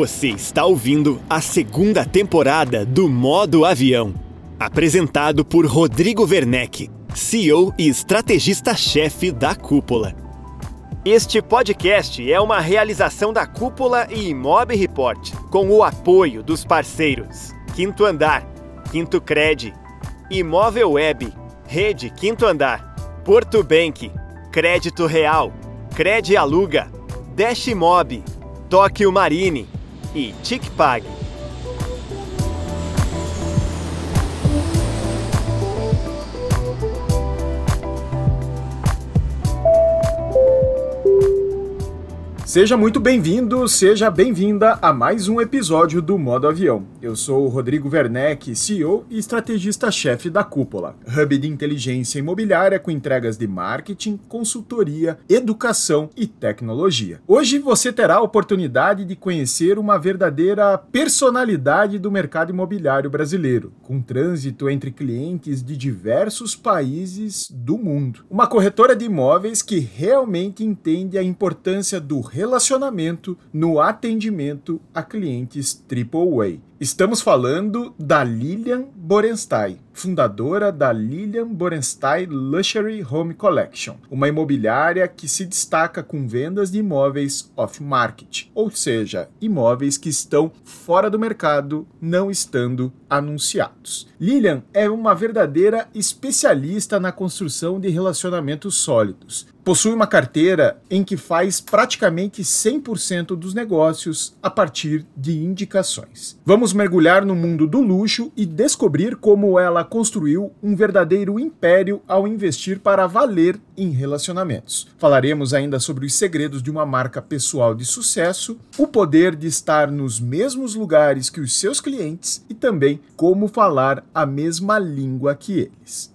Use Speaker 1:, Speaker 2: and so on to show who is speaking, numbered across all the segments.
Speaker 1: Você está ouvindo a segunda temporada do Modo Avião, apresentado por Rodrigo Werneck, CEO e estrategista-chefe da Cúpula. Este podcast é uma realização da Cúpula e Imob Report, com o apoio dos parceiros Quinto Andar, Quinto Cred, Imóvel Web, Rede Quinto Andar, Porto Bank, Crédito Real, Cred Aluga, Dash Mob, Tóquio Marine e TicPag.
Speaker 2: Seja muito bem-vindo, seja bem-vinda a mais um episódio do Modo Avião. Eu sou o Rodrigo Werneck, CEO e estrategista-chefe da Cúpula, hub de inteligência imobiliária com entregas de marketing, consultoria, educação e tecnologia. Hoje você terá a oportunidade de conhecer uma verdadeira personalidade do mercado imobiliário brasileiro, com trânsito entre clientes de diversos países do mundo. Uma corretora de imóveis que realmente entende a importância do relacionamento no atendimento a clientes AAA. Estamos falando da Lilian Borenstein, fundadora da Lilian Borenstein Luxury Home Collection, uma imobiliária que se destaca com vendas de imóveis off-market, ou seja, imóveis que estão fora do mercado, não estando anunciados. Lilian é uma verdadeira especialista na construção de relacionamentos sólidos. Possui uma carteira em que faz praticamente 100% dos negócios a partir de indicações. Vamos mergulhar no mundo do luxo e descobrir como ela construiu um verdadeiro império ao investir para valer em relacionamentos. Falaremos ainda sobre os segredos de uma marca pessoal de sucesso, o poder de estar nos mesmos lugares que os seus clientes e também como falar a mesma língua que eles.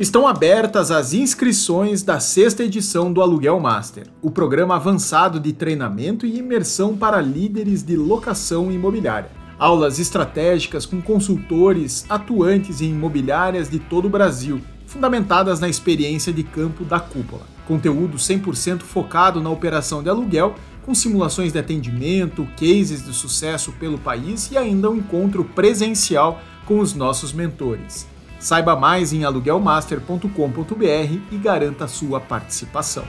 Speaker 2: Estão abertas as inscrições da sexta edição do Aluguel Master, o programa avançado de treinamento e imersão para líderes de locação imobiliária. Aulas estratégicas com consultores atuantes em imobiliárias de todo o Brasil, fundamentadas na experiência de campo da cúpula. Conteúdo 100% focado na operação de aluguel, com simulações de atendimento, cases de sucesso pelo país e ainda um encontro presencial com os nossos mentores. Saiba mais em aluguelmaster.com.br e garanta sua participação.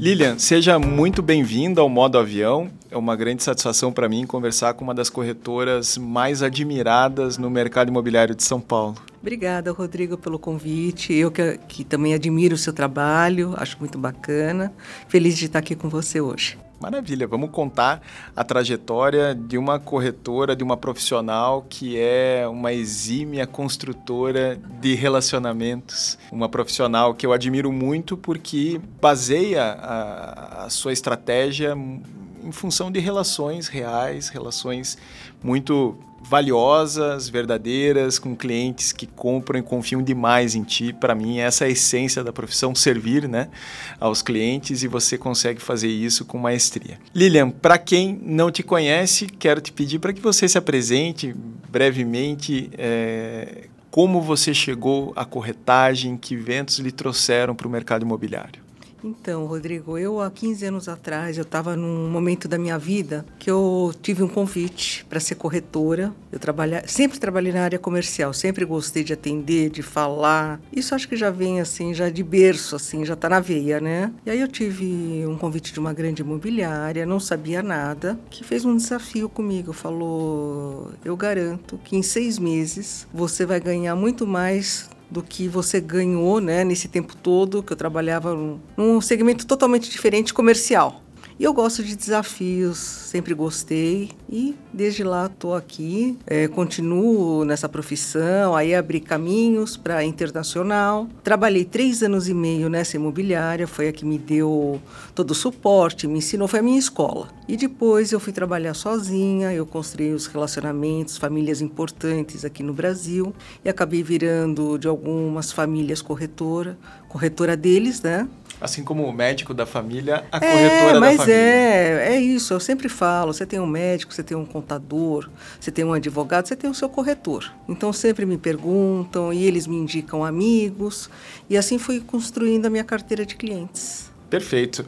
Speaker 2: Lilian, seja muito bem-vinda ao Modo Avião. É uma grande satisfação para mim conversar com uma das corretoras mais admiradas no mercado imobiliário de São Paulo.
Speaker 3: Obrigada, Rodrigo, pelo convite. Eu que, que também admiro o seu trabalho, acho muito bacana. Feliz de estar aqui com você hoje.
Speaker 2: Maravilha, vamos contar a trajetória de uma corretora, de uma profissional que é uma exímia construtora de relacionamentos. Uma profissional que eu admiro muito porque baseia a, a sua estratégia em função de relações reais, relações muito valiosas, verdadeiras, com clientes que compram e confiam demais em ti. Para mim, essa é a essência da profissão, servir né, aos clientes e você consegue fazer isso com maestria. Lilian, para quem não te conhece, quero te pedir para que você se apresente brevemente. É, como você chegou à corretagem, que ventos lhe trouxeram para o mercado imobiliário?
Speaker 3: Então, Rodrigo, eu há 15 anos atrás, eu estava num momento da minha vida que eu tive um convite para ser corretora. Eu trabalha, sempre trabalhei na área comercial, sempre gostei de atender, de falar. Isso acho que já vem assim, já de berço, assim, já está na veia, né? E aí eu tive um convite de uma grande imobiliária, não sabia nada, que fez um desafio comigo. Falou: eu garanto que em seis meses você vai ganhar muito mais do que você ganhou né, nesse tempo todo que eu trabalhava num segmento totalmente diferente comercial. E eu gosto de desafios, sempre gostei e desde lá estou aqui, é, continuo nessa profissão, aí abri caminhos para internacional. Trabalhei três anos e meio nessa imobiliária, foi a que me deu todo o suporte, me ensinou, foi a minha escola. E depois eu fui trabalhar sozinha, eu construí os relacionamentos, famílias importantes aqui no Brasil e acabei virando de algumas famílias corretora, corretora deles, né?
Speaker 2: Assim como o médico da família, a é, corretora
Speaker 3: da
Speaker 2: família.
Speaker 3: É, é isso. Eu sempre falo: você tem um médico, você tem um contador, você tem um advogado, você tem o seu corretor. Então sempre me perguntam e eles me indicam amigos. E assim fui construindo a minha carteira de clientes.
Speaker 2: Perfeito.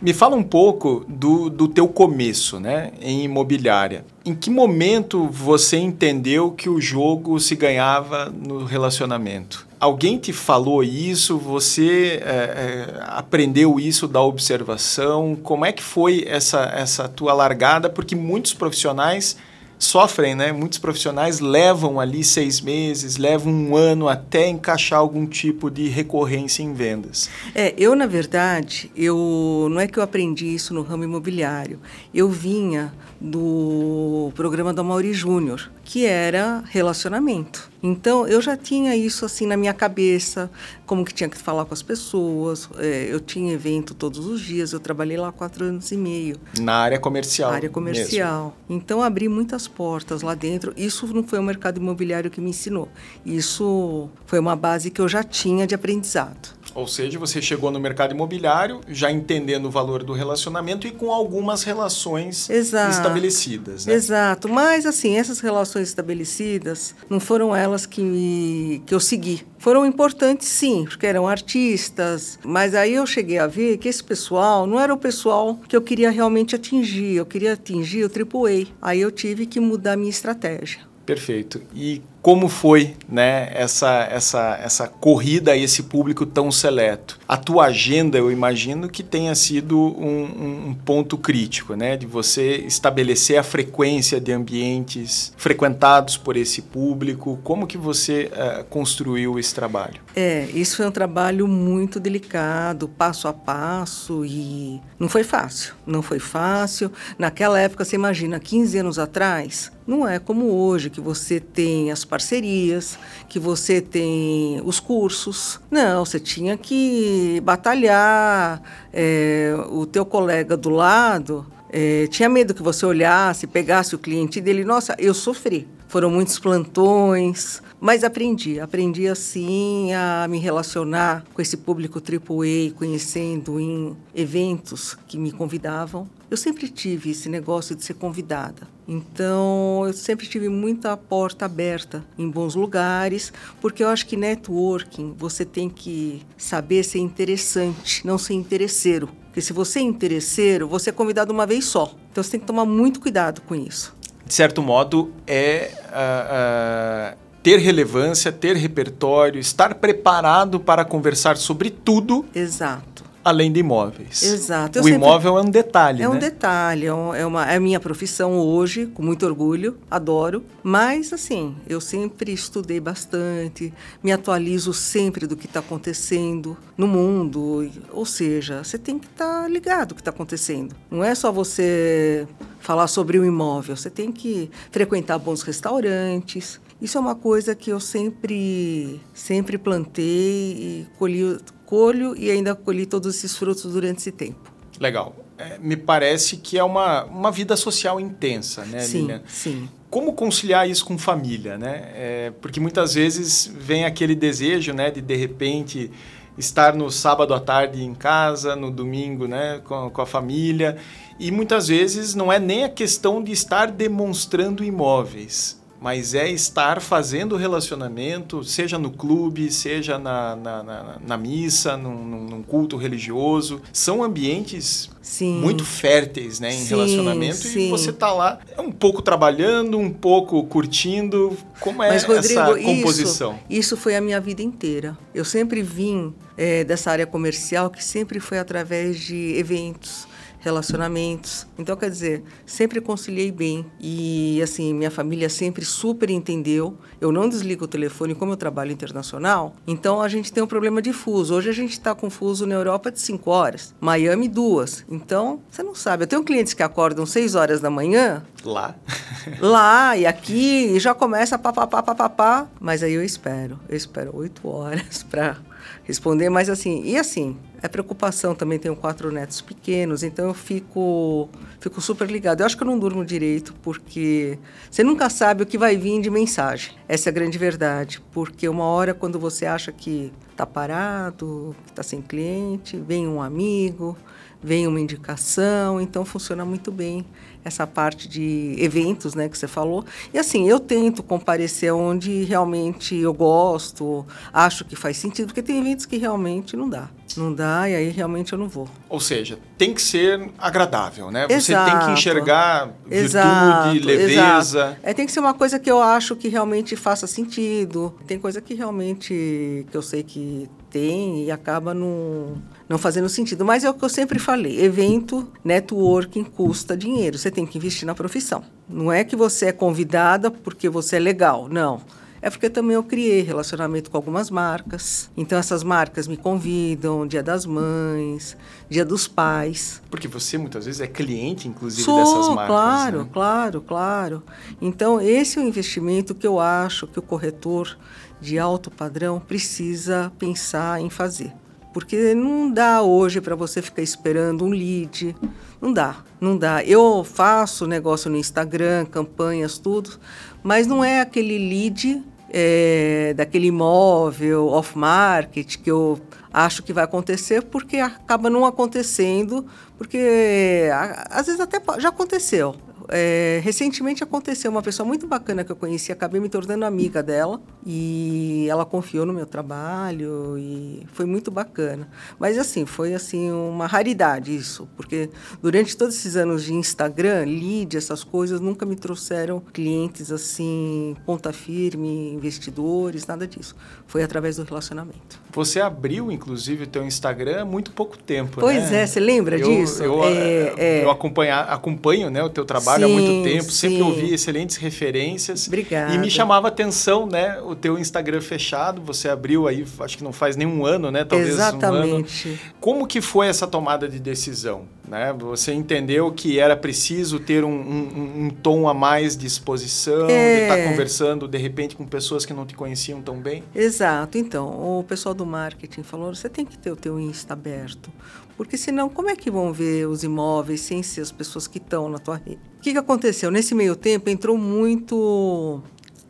Speaker 2: Me fala um pouco do, do teu começo né, em imobiliária. Em que momento você entendeu que o jogo se ganhava no relacionamento? Alguém te falou isso? Você é, aprendeu isso da observação? Como é que foi essa, essa tua largada? Porque muitos profissionais sofrem, né? Muitos profissionais levam ali seis meses, levam um ano até encaixar algum tipo de recorrência em vendas.
Speaker 3: É, eu na verdade, eu não é que eu aprendi isso no ramo imobiliário. Eu vinha do programa do Mauri Júnior, que era relacionamento. Então eu já tinha isso assim na minha cabeça, como que tinha que falar com as pessoas. É, eu tinha evento todos os dias. Eu trabalhei lá quatro anos e meio.
Speaker 2: Na área comercial.
Speaker 3: área comercial. Mesmo. Então abri muitas portas lá dentro. Isso não foi o mercado imobiliário que me ensinou. Isso foi uma base que eu já tinha de aprendizado.
Speaker 2: Ou seja, você chegou no mercado imobiliário já entendendo o valor do relacionamento e com algumas relações Exato. estabelecidas. Né?
Speaker 3: Exato. Mas, assim, essas relações estabelecidas não foram elas que, me, que eu segui. Foram importantes, sim, porque eram artistas. Mas aí eu cheguei a ver que esse pessoal não era o pessoal que eu queria realmente atingir. Eu queria atingir o AAA. Aí eu tive que mudar a minha estratégia.
Speaker 2: Perfeito. E como foi né, essa, essa, essa corrida a esse público tão seleto? A tua agenda, eu imagino que tenha sido um, um, ponto crítico, né, de você estabelecer a frequência de ambientes frequentados por esse público. Como que você uh, construiu esse trabalho?
Speaker 3: É, isso foi um trabalho muito delicado, passo a passo e não foi fácil. Não foi fácil. Naquela época, você imagina, 15 anos atrás, não é como hoje, que você tem as parcerias, que você tem os cursos. Não, você tinha que batalhar. É, o teu colega do lado é, tinha medo que você olhasse, pegasse o cliente dele. Nossa, eu sofri. Foram muitos plantões, mas aprendi. Aprendi, assim, a me relacionar com esse público AAA, conhecendo em eventos que me convidavam. Eu sempre tive esse negócio de ser convidada. Então, eu sempre tive muita porta aberta em bons lugares, porque eu acho que networking você tem que saber ser interessante, não ser interesseiro. Porque se você é interesseiro, você é convidado uma vez só. Então, você tem que tomar muito cuidado com isso.
Speaker 2: De certo modo, é. Uh, uh ter relevância, ter repertório, estar preparado para conversar sobre tudo.
Speaker 3: Exato
Speaker 2: além de imóveis.
Speaker 3: Exato.
Speaker 2: Eu o imóvel é um detalhe,
Speaker 3: É
Speaker 2: né?
Speaker 3: um detalhe, é, é, uma, é a minha profissão hoje, com muito orgulho, adoro. Mas, assim, eu sempre estudei bastante, me atualizo sempre do que está acontecendo no mundo. Ou seja, você tem que estar tá ligado o que está acontecendo. Não é só você falar sobre o imóvel, você tem que frequentar bons restaurantes, isso é uma coisa que eu sempre, sempre plantei e colhi, colho e ainda colhi todos esses frutos durante esse tempo.
Speaker 2: Legal. É, me parece que é uma, uma vida social intensa, né,
Speaker 3: sim,
Speaker 2: Lilian?
Speaker 3: Sim.
Speaker 2: Como conciliar isso com família, né? É, porque muitas vezes vem aquele desejo, né, de de repente estar no sábado à tarde em casa, no domingo, né, com, com a família. E muitas vezes não é nem a questão de estar demonstrando imóveis, mas é estar fazendo relacionamento, seja no clube, seja na, na, na, na missa, num, num, culto religioso. São ambientes sim. muito férteis né, em sim, relacionamento sim. e você está lá um pouco trabalhando, um pouco curtindo. Como é Mas, Rodrigo, essa composição?
Speaker 3: Isso, isso, foi a minha vida inteira. Eu sempre vim é, dessa área comercial que sempre foi através de eventos relacionamentos. Então, quer dizer, sempre conciliei bem. E, assim, minha família sempre super entendeu. Eu não desligo o telefone, como eu trabalho internacional, então a gente tem um problema de fuso. Hoje a gente está com fuso na Europa de 5 horas, Miami duas. Então, você não sabe. Eu tenho clientes que acordam 6 horas da manhã.
Speaker 2: Lá.
Speaker 3: lá e aqui, e já começa papapá, papapá. Mas aí eu espero. Eu espero 8 horas para responder, mas assim, e assim, é preocupação também, tenho quatro netos pequenos, então eu fico, fico super ligado. Eu acho que eu não durmo direito, porque você nunca sabe o que vai vir de mensagem. Essa é a grande verdade, porque uma hora quando você acha que está parado, que está sem cliente, vem um amigo, vem uma indicação, então funciona muito bem essa parte de eventos, né, que você falou. E assim, eu tento comparecer onde realmente eu gosto, acho que faz sentido, porque tem eventos que realmente não dá. Não dá e aí realmente eu não vou.
Speaker 2: Ou seja, tem que ser agradável, né? Exato. Você tem que enxergar virtude, exato, leveza. Exato.
Speaker 3: É, tem que ser uma coisa que eu acho que realmente faça sentido. Tem coisa que realmente que eu sei que tem e acaba não, não fazendo sentido. Mas é o que eu sempre falei: evento, networking custa dinheiro. Você tem que investir na profissão. Não é que você é convidada porque você é legal. Não é porque também eu criei relacionamento com algumas marcas. Então essas marcas me convidam, Dia das Mães, Dia dos Pais.
Speaker 2: Porque você muitas vezes é cliente, inclusive, Sou, dessas marcas.
Speaker 3: Claro,
Speaker 2: né?
Speaker 3: claro, claro. Então esse é o investimento que eu acho que o corretor de alto padrão precisa pensar em fazer. Porque não dá hoje para você ficar esperando um lead. Não dá, não dá. Eu faço negócio no Instagram, campanhas, tudo, mas não é aquele lead é, daquele imóvel off-market que eu acho que vai acontecer, porque acaba não acontecendo, porque às vezes até já aconteceu. É, recentemente aconteceu uma pessoa muito bacana que eu conheci, acabei me tornando amiga dela e ela confiou no meu trabalho e foi muito bacana. Mas assim, foi assim uma raridade isso, porque durante todos esses anos de Instagram, lead, essas coisas nunca me trouxeram clientes assim ponta firme, investidores, nada disso. Foi através do relacionamento.
Speaker 2: Você abriu inclusive o teu Instagram há muito pouco tempo,
Speaker 3: Pois
Speaker 2: né?
Speaker 3: é, você lembra
Speaker 2: eu,
Speaker 3: disso?
Speaker 2: Eu, é, é. eu acompanhar, acompanho, né, o teu trabalho trabalho sim, há muito tempo, sim. sempre ouvi excelentes referências.
Speaker 3: Obrigada.
Speaker 2: E me chamava atenção, né, o teu Instagram fechado, você abriu aí, acho que não faz nenhum ano, né, talvez
Speaker 3: Exatamente.
Speaker 2: um ano. Como que foi essa tomada de decisão? Né? Você entendeu que era preciso ter um, um, um tom a mais de exposição, é. de estar conversando de repente com pessoas que não te conheciam tão bem?
Speaker 3: Exato. Então, o pessoal do marketing falou: você tem que ter o teu Insta aberto, porque senão como é que vão ver os imóveis sem ser as pessoas que estão na tua rede? O que, que aconteceu? Nesse meio tempo entrou muito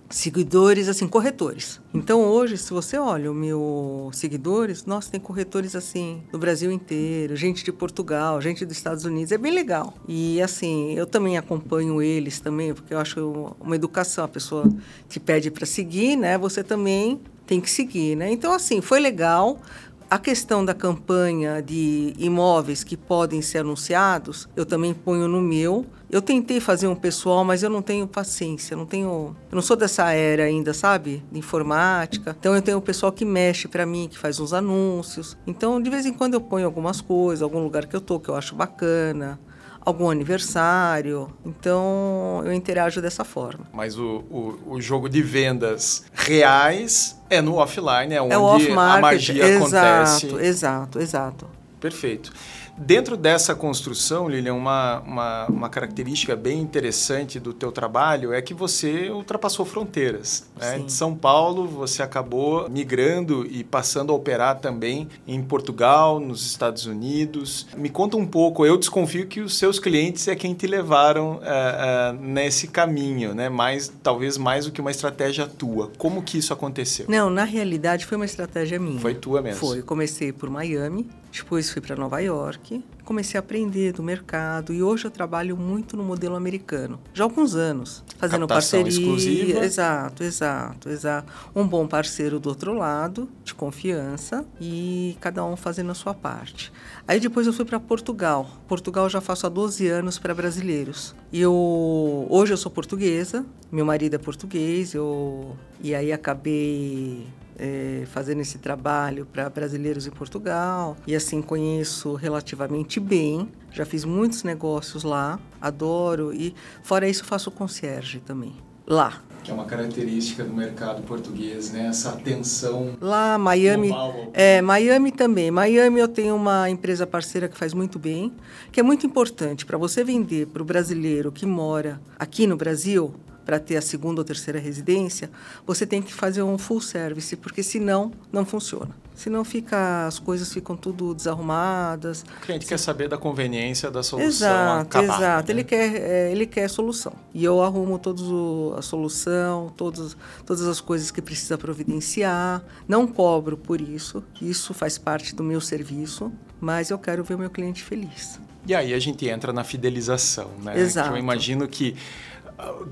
Speaker 3: seguidores, assim, corretores. Então, hoje, se você olha os meus seguidores, nossa, tem corretores, assim, do Brasil inteiro, gente de Portugal, gente dos Estados Unidos, é bem legal. E, assim, eu também acompanho eles também, porque eu acho uma educação, a pessoa te pede para seguir, né, você também tem que seguir, né? Então, assim, foi legal, a questão da campanha de imóveis que podem ser anunciados, eu também ponho no meu. Eu tentei fazer um pessoal, mas eu não tenho paciência, não tenho, eu não sou dessa era ainda, sabe, de informática. Então eu tenho um pessoal que mexe para mim, que faz uns anúncios. Então de vez em quando eu ponho algumas coisas, algum lugar que eu tô que eu acho bacana algum aniversário. Então eu interajo dessa forma.
Speaker 2: Mas o, o, o jogo de vendas reais é no offline, é onde
Speaker 3: é
Speaker 2: a magia
Speaker 3: exato,
Speaker 2: acontece.
Speaker 3: Exato, exato.
Speaker 2: Perfeito. Dentro dessa construção, Lilian, uma, uma, uma, característica bem interessante do teu trabalho é que você ultrapassou fronteiras. Né? De São Paulo, você acabou migrando e passando a operar também em Portugal, nos Estados Unidos. Me conta um pouco, eu desconfio que os seus clientes é quem te levaram uh, uh, nesse caminho, né? mais, talvez mais do que uma estratégia tua. Como que isso aconteceu?
Speaker 3: Não, na realidade foi uma estratégia minha.
Speaker 2: Foi tua mesmo?
Speaker 3: Foi. Comecei por Miami, depois fui para Nova York, comecei a aprender do mercado e hoje eu trabalho muito no modelo americano. Já há alguns anos, fazendo
Speaker 2: Captação
Speaker 3: parceria.
Speaker 2: Exclusiva.
Speaker 3: Exato, exato, exato. Um bom parceiro do outro lado, de confiança e cada um fazendo a sua parte. Aí depois eu fui para Portugal. Portugal eu já faço há 12 anos para brasileiros. E eu hoje eu sou portuguesa, meu marido é português, eu e aí acabei é, fazendo esse trabalho para brasileiros em Portugal e assim conheço relativamente bem. Já fiz muitos negócios lá, adoro e fora isso faço concierge também lá.
Speaker 2: Que é uma característica do mercado português, né? Essa atenção.
Speaker 3: Lá, Miami. Global. É, Miami também. Miami eu tenho uma empresa parceira que faz muito bem, que é muito importante para você vender para o brasileiro que mora aqui no Brasil para ter a segunda ou terceira residência, você tem que fazer um full service, porque senão não funciona. Senão fica, as coisas ficam tudo desarrumadas.
Speaker 2: O cliente quer saber da conveniência da solução
Speaker 3: Exato,
Speaker 2: acabar,
Speaker 3: exato.
Speaker 2: Né?
Speaker 3: Ele quer, é, ele quer solução. E eu arrumo todos o, a solução, todos, todas as coisas que precisa providenciar. Não cobro por isso. Isso faz parte do meu serviço, mas eu quero ver o meu cliente feliz.
Speaker 2: E aí a gente entra na fidelização, né?
Speaker 3: Exato.
Speaker 2: Que eu imagino que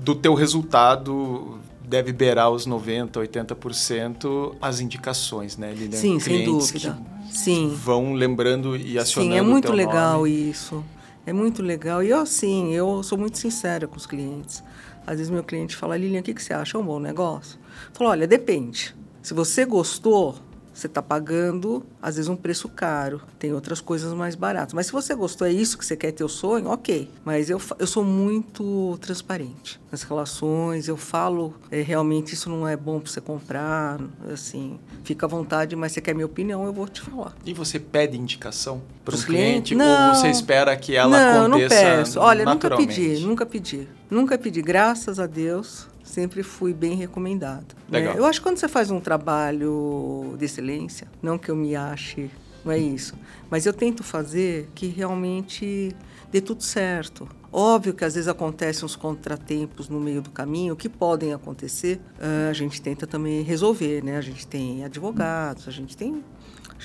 Speaker 2: do teu resultado deve beirar os 90, 80% as indicações, né, Lilian?
Speaker 3: Sim, sem dúvida. Sim.
Speaker 2: Vão lembrando e acionando
Speaker 3: Sim, é muito legal
Speaker 2: nome.
Speaker 3: isso. É muito legal. E eu, assim, eu sou muito sincera com os clientes. Às vezes meu cliente fala, Lilian, o que, que você acha? É um bom negócio? Eu falo, olha, depende. Se você gostou, você está pagando, às vezes, um preço caro. Tem outras coisas mais baratas. Mas se você gostou, é isso que você quer ter o sonho, ok. Mas eu, eu sou muito transparente nas relações. Eu falo, é, realmente, isso não é bom para você comprar. Assim, fica à vontade, mas você quer minha opinião, eu vou te falar.
Speaker 2: E você pede indicação para um
Speaker 3: Pros
Speaker 2: cliente?
Speaker 3: clientes? Não.
Speaker 2: Ou você espera que ela
Speaker 3: não, não
Speaker 2: aconteça
Speaker 3: peço. Olha, nunca pedi, nunca pedi. Nunca pedi, graças a Deus, sempre fui bem recomendado. né?
Speaker 2: Legal.
Speaker 3: Eu acho que quando você faz um trabalho de excelência, não que eu me ache, não é isso, mas eu tento fazer que realmente dê tudo certo. Óbvio que às vezes acontecem uns contratempos no meio do caminho que podem acontecer, ah, a gente tenta também resolver, né? A gente tem advogados, a gente tem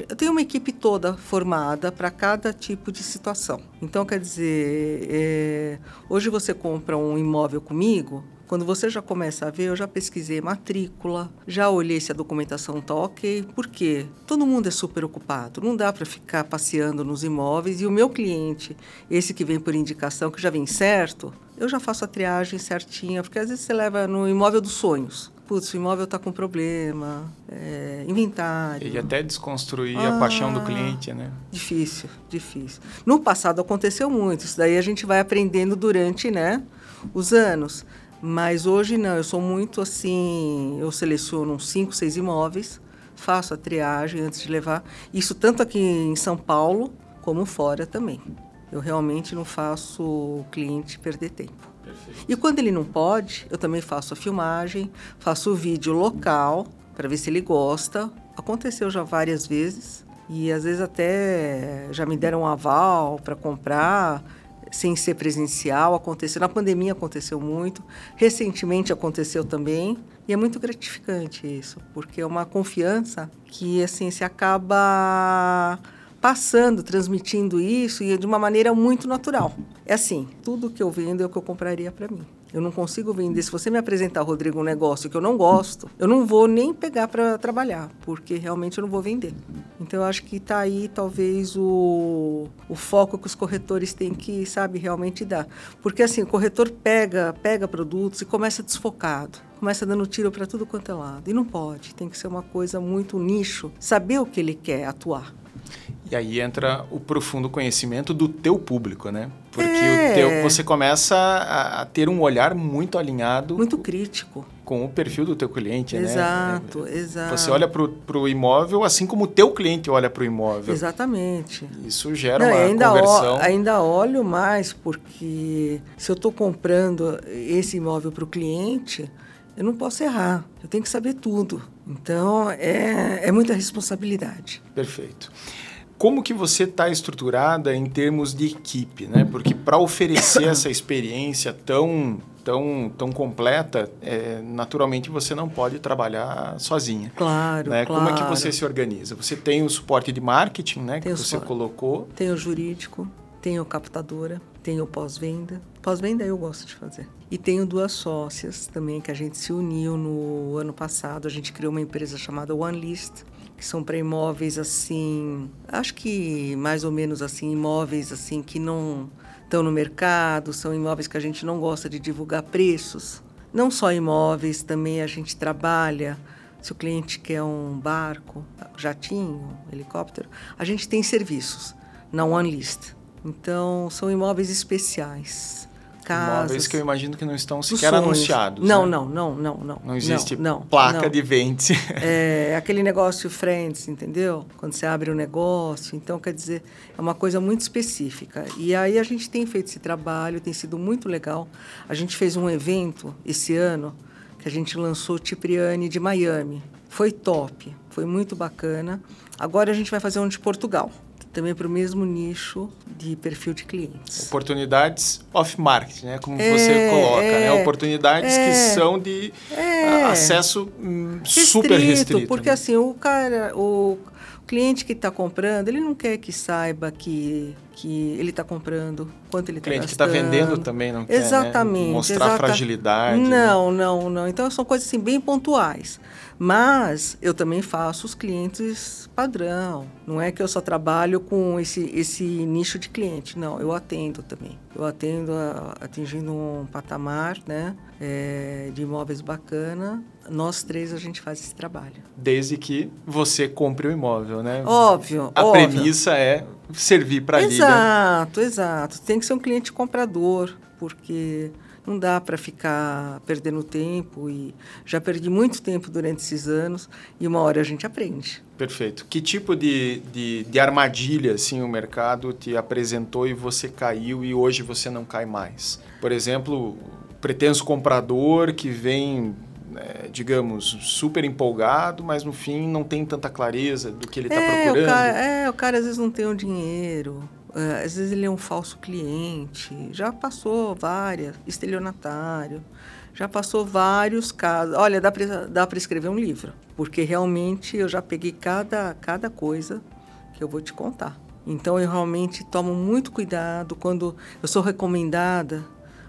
Speaker 3: eu tenho uma equipe toda formada para cada tipo de situação. Então, quer dizer, é, hoje você compra um imóvel comigo, quando você já começa a ver, eu já pesquisei matrícula, já olhei se a documentação está ok. Por quê? Todo mundo é super ocupado, não dá para ficar passeando nos imóveis. E o meu cliente, esse que vem por indicação, que já vem certo, eu já faço a triagem certinha, porque às vezes você leva no imóvel dos sonhos. Putz, o imóvel está com problema, é, inventário.
Speaker 2: E até desconstruir a paixão do
Speaker 3: Ah.
Speaker 2: cliente, né?
Speaker 3: Difícil, difícil. No passado aconteceu muito, isso daí a gente vai aprendendo durante né, os anos. Mas hoje não, eu sou muito assim, eu seleciono uns 5, 6 imóveis, faço a triagem antes de levar. Isso tanto aqui em São Paulo como fora também. Eu realmente não faço o cliente perder tempo. E quando ele não pode, eu também faço a filmagem, faço o vídeo local para ver se ele gosta. Aconteceu já várias vezes e às vezes até já me deram um aval para comprar sem ser presencial. Aconteceu na pandemia aconteceu muito, recentemente aconteceu também e é muito gratificante isso, porque é uma confiança que assim se acaba passando, transmitindo isso e de uma maneira muito natural. É assim, tudo que eu vendo é o que eu compraria para mim. Eu não consigo vender. Se você me apresentar, Rodrigo, um negócio que eu não gosto, eu não vou nem pegar para trabalhar, porque realmente eu não vou vender. Então, eu acho que está aí, talvez, o, o foco que os corretores têm que, sabe, realmente dar. Porque, assim, o corretor pega, pega produtos e começa desfocado. Começa dando tiro para tudo quanto é lado. E não pode. Tem que ser uma coisa muito nicho. Saber o que ele quer atuar.
Speaker 2: E aí entra o profundo conhecimento do teu público, né? Porque
Speaker 3: É.
Speaker 2: o teu, você começa a, a ter um olhar muito alinhado
Speaker 3: Muito crítico.
Speaker 2: com o perfil do teu cliente, né?
Speaker 3: Exato,
Speaker 2: É,
Speaker 3: exato.
Speaker 2: Você olha para o imóvel assim como o teu cliente olha para o imóvel.
Speaker 3: Exatamente.
Speaker 2: Isso gera
Speaker 3: Não,
Speaker 2: uma
Speaker 3: ainda,
Speaker 2: conversão.
Speaker 3: ó- ainda olho mais, porque se eu estou comprando esse imóvel para o cliente, eu não posso errar. Eu tenho que saber tudo. Então, é, é muita responsabilidade.
Speaker 2: Perfeito. Como que você está estruturada em termos de equipe, né? Porque para oferecer essa experiência tão tão tão completa, é, naturalmente você não pode trabalhar sozinha.
Speaker 3: Claro,
Speaker 2: né?
Speaker 3: claro.
Speaker 2: Como é que você se organiza? Você tem o suporte de marketing, né? Que
Speaker 3: Tem o
Speaker 2: você colocou.
Speaker 3: Tenho o jurídico, tenho captadora, tenho pós-venda. Pós-venda eu gosto de fazer. E tenho duas sócias também que a gente se uniu no ano passado. A gente criou uma empresa chamada One List, que são para imóveis assim, acho que mais ou menos assim, imóveis assim que não estão no mercado, são imóveis que a gente não gosta de divulgar preços. Não só imóveis, também a gente trabalha se o cliente quer um barco, jatinho, helicóptero, a gente tem serviços na One List. Então, são imóveis especiais. Casas.
Speaker 2: Imóveis que eu imagino que não estão sequer anunciados.
Speaker 3: Não,
Speaker 2: né?
Speaker 3: não, não, não, não.
Speaker 2: Não existe
Speaker 3: não,
Speaker 2: placa
Speaker 3: não.
Speaker 2: de vende.
Speaker 3: É aquele negócio friends, entendeu? Quando você abre um negócio. Então, quer dizer, é uma coisa muito específica. E aí a gente tem feito esse trabalho, tem sido muito legal. A gente fez um evento esse ano que a gente lançou Cipriani de Miami. Foi top, foi muito bacana. Agora a gente vai fazer um de Portugal também para o mesmo nicho de perfil de clientes.
Speaker 2: Oportunidades off-market, né? Como é, você coloca, né? é, né? Oportunidades é, que são de é, acesso hum, restrito, super restrito.
Speaker 3: Porque
Speaker 2: né?
Speaker 3: assim, o cara, o cliente que está comprando, ele não quer que saiba que, que ele está comprando, quanto ele está gastando.
Speaker 2: cliente que está vendendo também não
Speaker 3: exatamente,
Speaker 2: quer né? mostrar
Speaker 3: exata...
Speaker 2: fragilidade.
Speaker 3: Não, né? não, não. Então são coisas assim bem pontuais. Mas eu também faço os clientes padrão. Não é que eu só trabalho com esse, esse nicho de cliente. Não, eu atendo também. Eu atendo a, atingindo um patamar né, é, de imóveis bacana. Nós três a gente faz esse trabalho.
Speaker 2: Desde que você compre o imóvel, né?
Speaker 3: Óbvio.
Speaker 2: A
Speaker 3: óbvio.
Speaker 2: premissa é servir para a liga.
Speaker 3: Exato, exato. Tem que ser um cliente comprador, porque não dá para ficar perdendo tempo e já perdi muito tempo durante esses anos e uma hora a gente aprende.
Speaker 2: Perfeito. Que tipo de, de, de armadilha assim, o mercado te apresentou e você caiu e hoje você não cai mais? Por exemplo, pretenso comprador que vem é, digamos, super empolgado, mas no fim não tem tanta clareza do que ele está
Speaker 3: é,
Speaker 2: procurando.
Speaker 3: O cara, é, o cara às vezes não tem o dinheiro, é, às vezes ele é um falso cliente, já passou várias, estelionatário, já passou vários casos. Olha, dá para dá escrever um livro, porque realmente eu já peguei cada, cada coisa que eu vou te contar. Então eu realmente tomo muito cuidado quando eu sou recomendada,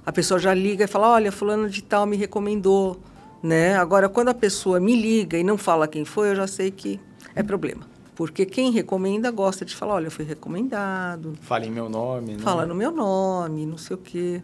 Speaker 3: a pessoa já liga e fala: "Olha, fulano de tal me recomendou", né? Agora quando a pessoa me liga e não fala quem foi, eu já sei que é problema. Porque quem recomenda gosta de falar, olha, eu fui recomendado.
Speaker 2: Fala em meu nome, né?
Speaker 3: Fala no meu nome, não sei o quê.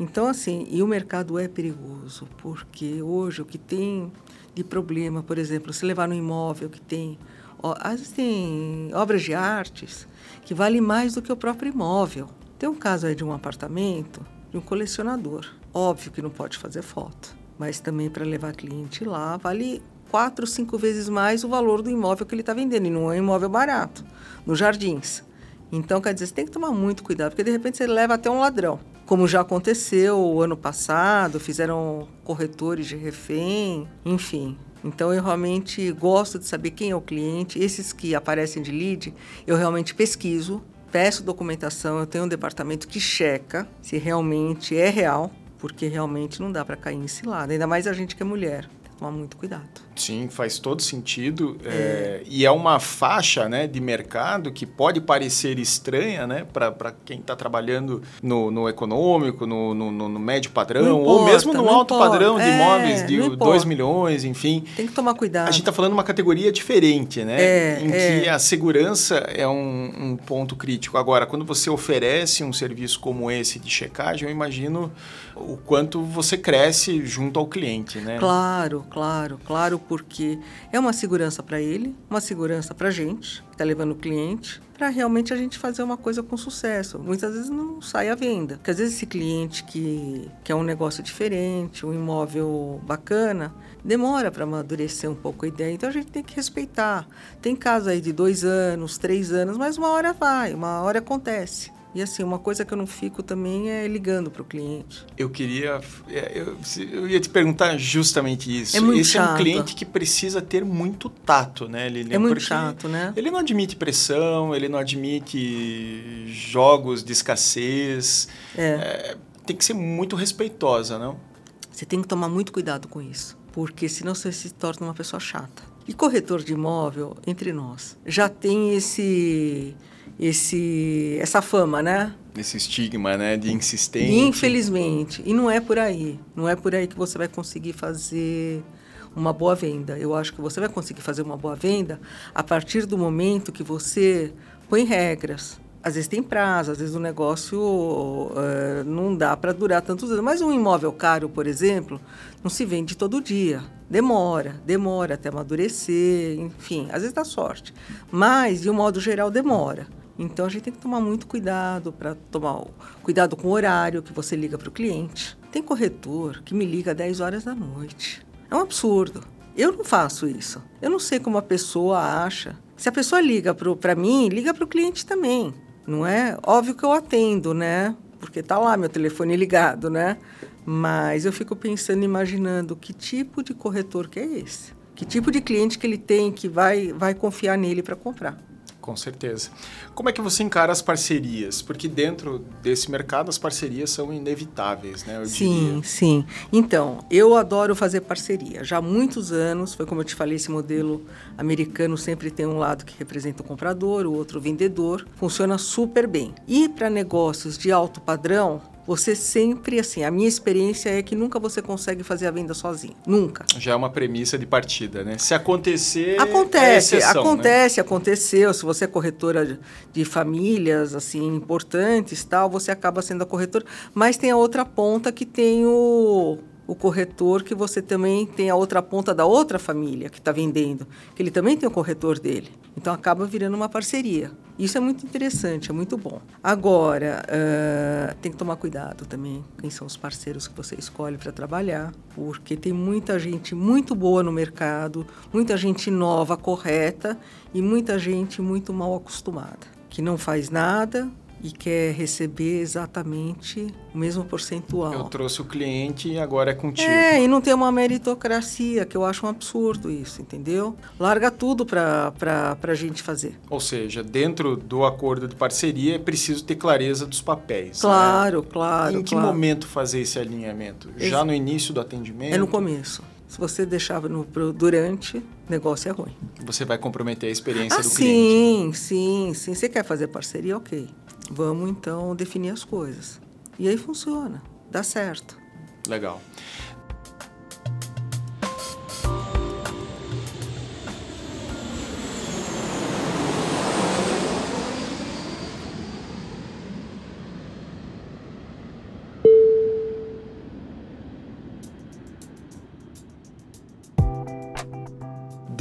Speaker 3: Então, assim, e o mercado é perigoso, porque hoje o que tem de problema, por exemplo, se levar no imóvel que tem, ó, às vezes tem obras de artes que valem mais do que o próprio imóvel. Tem um caso aí de um apartamento de um colecionador. Óbvio que não pode fazer foto, mas também para levar cliente lá vale quatro, cinco vezes mais o valor do imóvel que ele está vendendo. E não é um imóvel barato, nos jardins. Então, quer dizer, você tem que tomar muito cuidado, porque de repente você leva até um ladrão. Como já aconteceu o ano passado, fizeram corretores de refém, enfim. Então, eu realmente gosto de saber quem é o cliente. Esses que aparecem de lead, eu realmente pesquiso, peço documentação. Eu tenho um departamento que checa se realmente é real, porque realmente não dá para cair em cilada. Ainda mais a gente que é mulher tomar muito cuidado.
Speaker 2: Sim, faz todo sentido. É. É, e é uma faixa né, de mercado que pode parecer estranha né, para quem está trabalhando no, no econômico, no, no, no, médio padrão,
Speaker 3: importa,
Speaker 2: ou mesmo no alto
Speaker 3: importa.
Speaker 2: padrão de
Speaker 3: é,
Speaker 2: imóveis de 2 milhões, enfim.
Speaker 3: Tem que tomar cuidado.
Speaker 2: A gente está falando de uma categoria diferente, né?
Speaker 3: É,
Speaker 2: em que a segurança é um, um ponto crítico. Agora, quando você oferece um serviço como esse de checagem, eu imagino o quanto você cresce junto ao cliente, né?
Speaker 3: Claro, claro, claro, porque é uma segurança para ele, uma segurança para a gente, que está levando o cliente, para realmente a gente fazer uma coisa com sucesso. Muitas vezes não sai à venda, porque às vezes esse cliente que quer um negócio diferente, um imóvel bacana, demora para amadurecer um pouco a ideia. Então a gente tem que respeitar. Tem casos aí de dois anos, três anos, mas uma hora vai, uma hora acontece. E assim, uma coisa que eu não fico também é ligando para o cliente.
Speaker 2: Eu queria. É, eu, eu, ia te perguntar justamente isso.
Speaker 3: É muito
Speaker 2: Esse
Speaker 3: chato.
Speaker 2: é um cliente que precisa ter muito tato, né, Lilian?
Speaker 3: É muito
Speaker 2: Porque
Speaker 3: chato, né?
Speaker 2: Ele não admite pressão, ele não admite jogos de escassez.
Speaker 3: É.
Speaker 2: É, tem que ser muito respeitosa, não?
Speaker 3: Você tem que tomar muito cuidado com isso, porque senão você se torna uma pessoa chata. E corretor de imóvel, entre nós, já tem esse esse essa fama, né?
Speaker 2: Esse estigma, né, de insistência.
Speaker 3: Infelizmente, e não é por aí, não é por aí que você vai conseguir fazer uma boa venda. Eu acho que você vai conseguir fazer uma boa venda a partir do momento que você põe regras. Às vezes tem prazo, às vezes o negócio uh, não dá para durar tantos anos. Mas um imóvel caro, por exemplo, não se vende todo dia. Demora, demora até amadurecer, enfim, às vezes dá sorte. Mas, de um modo geral, demora. Então a gente tem que tomar muito cuidado para tomar cuidado com o horário que você liga para o cliente. Tem corretor que me liga às 10 horas da noite. É um absurdo. Eu não faço isso. Eu não sei como a pessoa acha. Se a pessoa liga para mim, liga para o cliente também. Não é? Óbvio que eu atendo, né? Porque tá lá meu telefone ligado, né? Mas eu fico pensando, imaginando que tipo de corretor que é esse? Que tipo de cliente que ele tem que vai, vai confiar nele para comprar?
Speaker 2: Com certeza. Como é que você encara as parcerias? Porque dentro desse mercado as parcerias são inevitáveis, né? Eu
Speaker 3: sim,
Speaker 2: diria.
Speaker 3: sim. Então, eu adoro fazer parceria. Já há muitos anos, foi como eu te falei, esse modelo americano sempre tem um lado que representa o comprador, o outro o vendedor. Funciona super bem. E para negócios de alto padrão, você sempre, assim, a minha experiência é que nunca você consegue fazer a venda sozinho. Nunca.
Speaker 2: Já é uma premissa de partida, né? Se acontecer.
Speaker 3: Acontece,
Speaker 2: é exceção,
Speaker 3: acontece,
Speaker 2: né?
Speaker 3: aconteceu. Se você é corretora de, de famílias, assim, importantes tal, você acaba sendo a corretora. Mas tem a outra ponta que tem o o corretor que você também tem a outra ponta da outra família que está vendendo, que ele também tem o corretor dele. Então acaba virando uma parceria. Isso é muito interessante, é muito bom. Agora, uh, tem que tomar cuidado também quem são os parceiros que você escolhe para trabalhar, porque tem muita gente muito boa no mercado, muita gente nova, correta e muita gente muito mal acostumada, que não faz nada, e quer receber exatamente o mesmo percentual.
Speaker 2: Eu trouxe o cliente e agora é contigo.
Speaker 3: É, e não tem uma meritocracia, que eu acho um absurdo isso, entendeu? Larga tudo para a gente fazer.
Speaker 2: Ou seja, dentro do acordo de parceria é preciso ter clareza dos papéis.
Speaker 3: Claro,
Speaker 2: né?
Speaker 3: claro.
Speaker 2: Em que
Speaker 3: claro.
Speaker 2: momento fazer esse alinhamento? Já no início do atendimento?
Speaker 3: É no começo. Se você deixava no durante, o negócio é ruim.
Speaker 2: Você vai comprometer a experiência
Speaker 3: ah,
Speaker 2: do
Speaker 3: sim,
Speaker 2: cliente.
Speaker 3: Sim, sim, sim. Você quer fazer parceria, ok. Vamos então definir as coisas. E aí funciona, dá certo.
Speaker 2: Legal.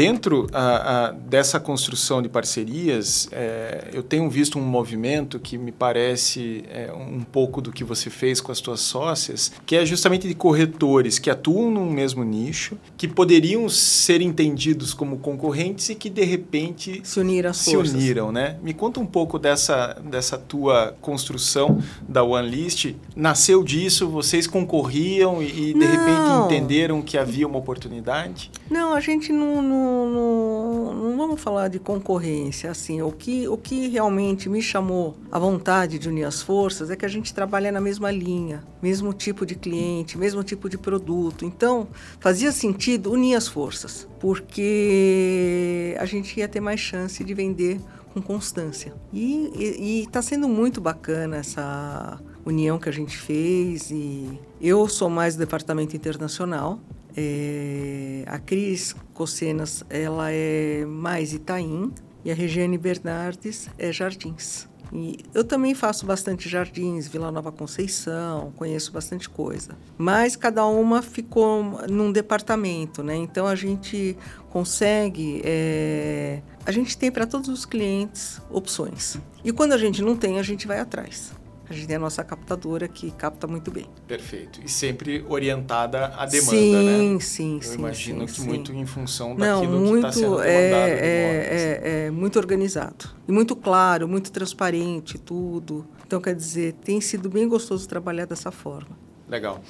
Speaker 2: Dentro a, a, dessa construção de parcerias, é, eu tenho visto um movimento que me parece é, um pouco do que você fez com as suas sócias, que é justamente de corretores que atuam no mesmo nicho, que poderiam ser entendidos como concorrentes e que de repente
Speaker 3: se uniram.
Speaker 2: Se forças. uniram, né? Me conta um pouco dessa, dessa tua construção da OneList. Nasceu disso? Vocês concorriam e, e de repente entenderam que havia uma oportunidade?
Speaker 3: Não, a gente não, não não, não, vamos falar de concorrência. Assim, o que, o que realmente me chamou a vontade de unir as forças é que a gente trabalha na mesma linha, mesmo tipo de cliente, mesmo tipo de produto. Então, fazia sentido unir as forças, porque a gente ia ter mais chance de vender com constância. E está sendo muito bacana essa união que a gente fez e eu sou mais do departamento internacional é, a Cris Cocenas, ela é mais Itaim e a Regiane Bernardes é Jardins. E eu também faço bastante jardins, Vila Nova Conceição, conheço bastante coisa. Mas cada uma ficou num departamento, né? Então a gente consegue, é... a gente tem para todos os clientes opções. E quando a gente não tem, a gente vai atrás. A gente tem a nossa captadora que capta muito bem.
Speaker 2: Perfeito. E sempre orientada à demanda,
Speaker 3: sim,
Speaker 2: né?
Speaker 3: Sim,
Speaker 2: Eu
Speaker 3: sim.
Speaker 2: imagino
Speaker 3: sim,
Speaker 2: que
Speaker 3: sim.
Speaker 2: muito em função
Speaker 3: Não,
Speaker 2: daquilo
Speaker 3: muito,
Speaker 2: que está sendo demandado.
Speaker 3: é, é, é, é muito organizado. E muito claro, muito transparente, tudo. Então, quer dizer, tem sido bem gostoso trabalhar dessa forma.
Speaker 2: Legal.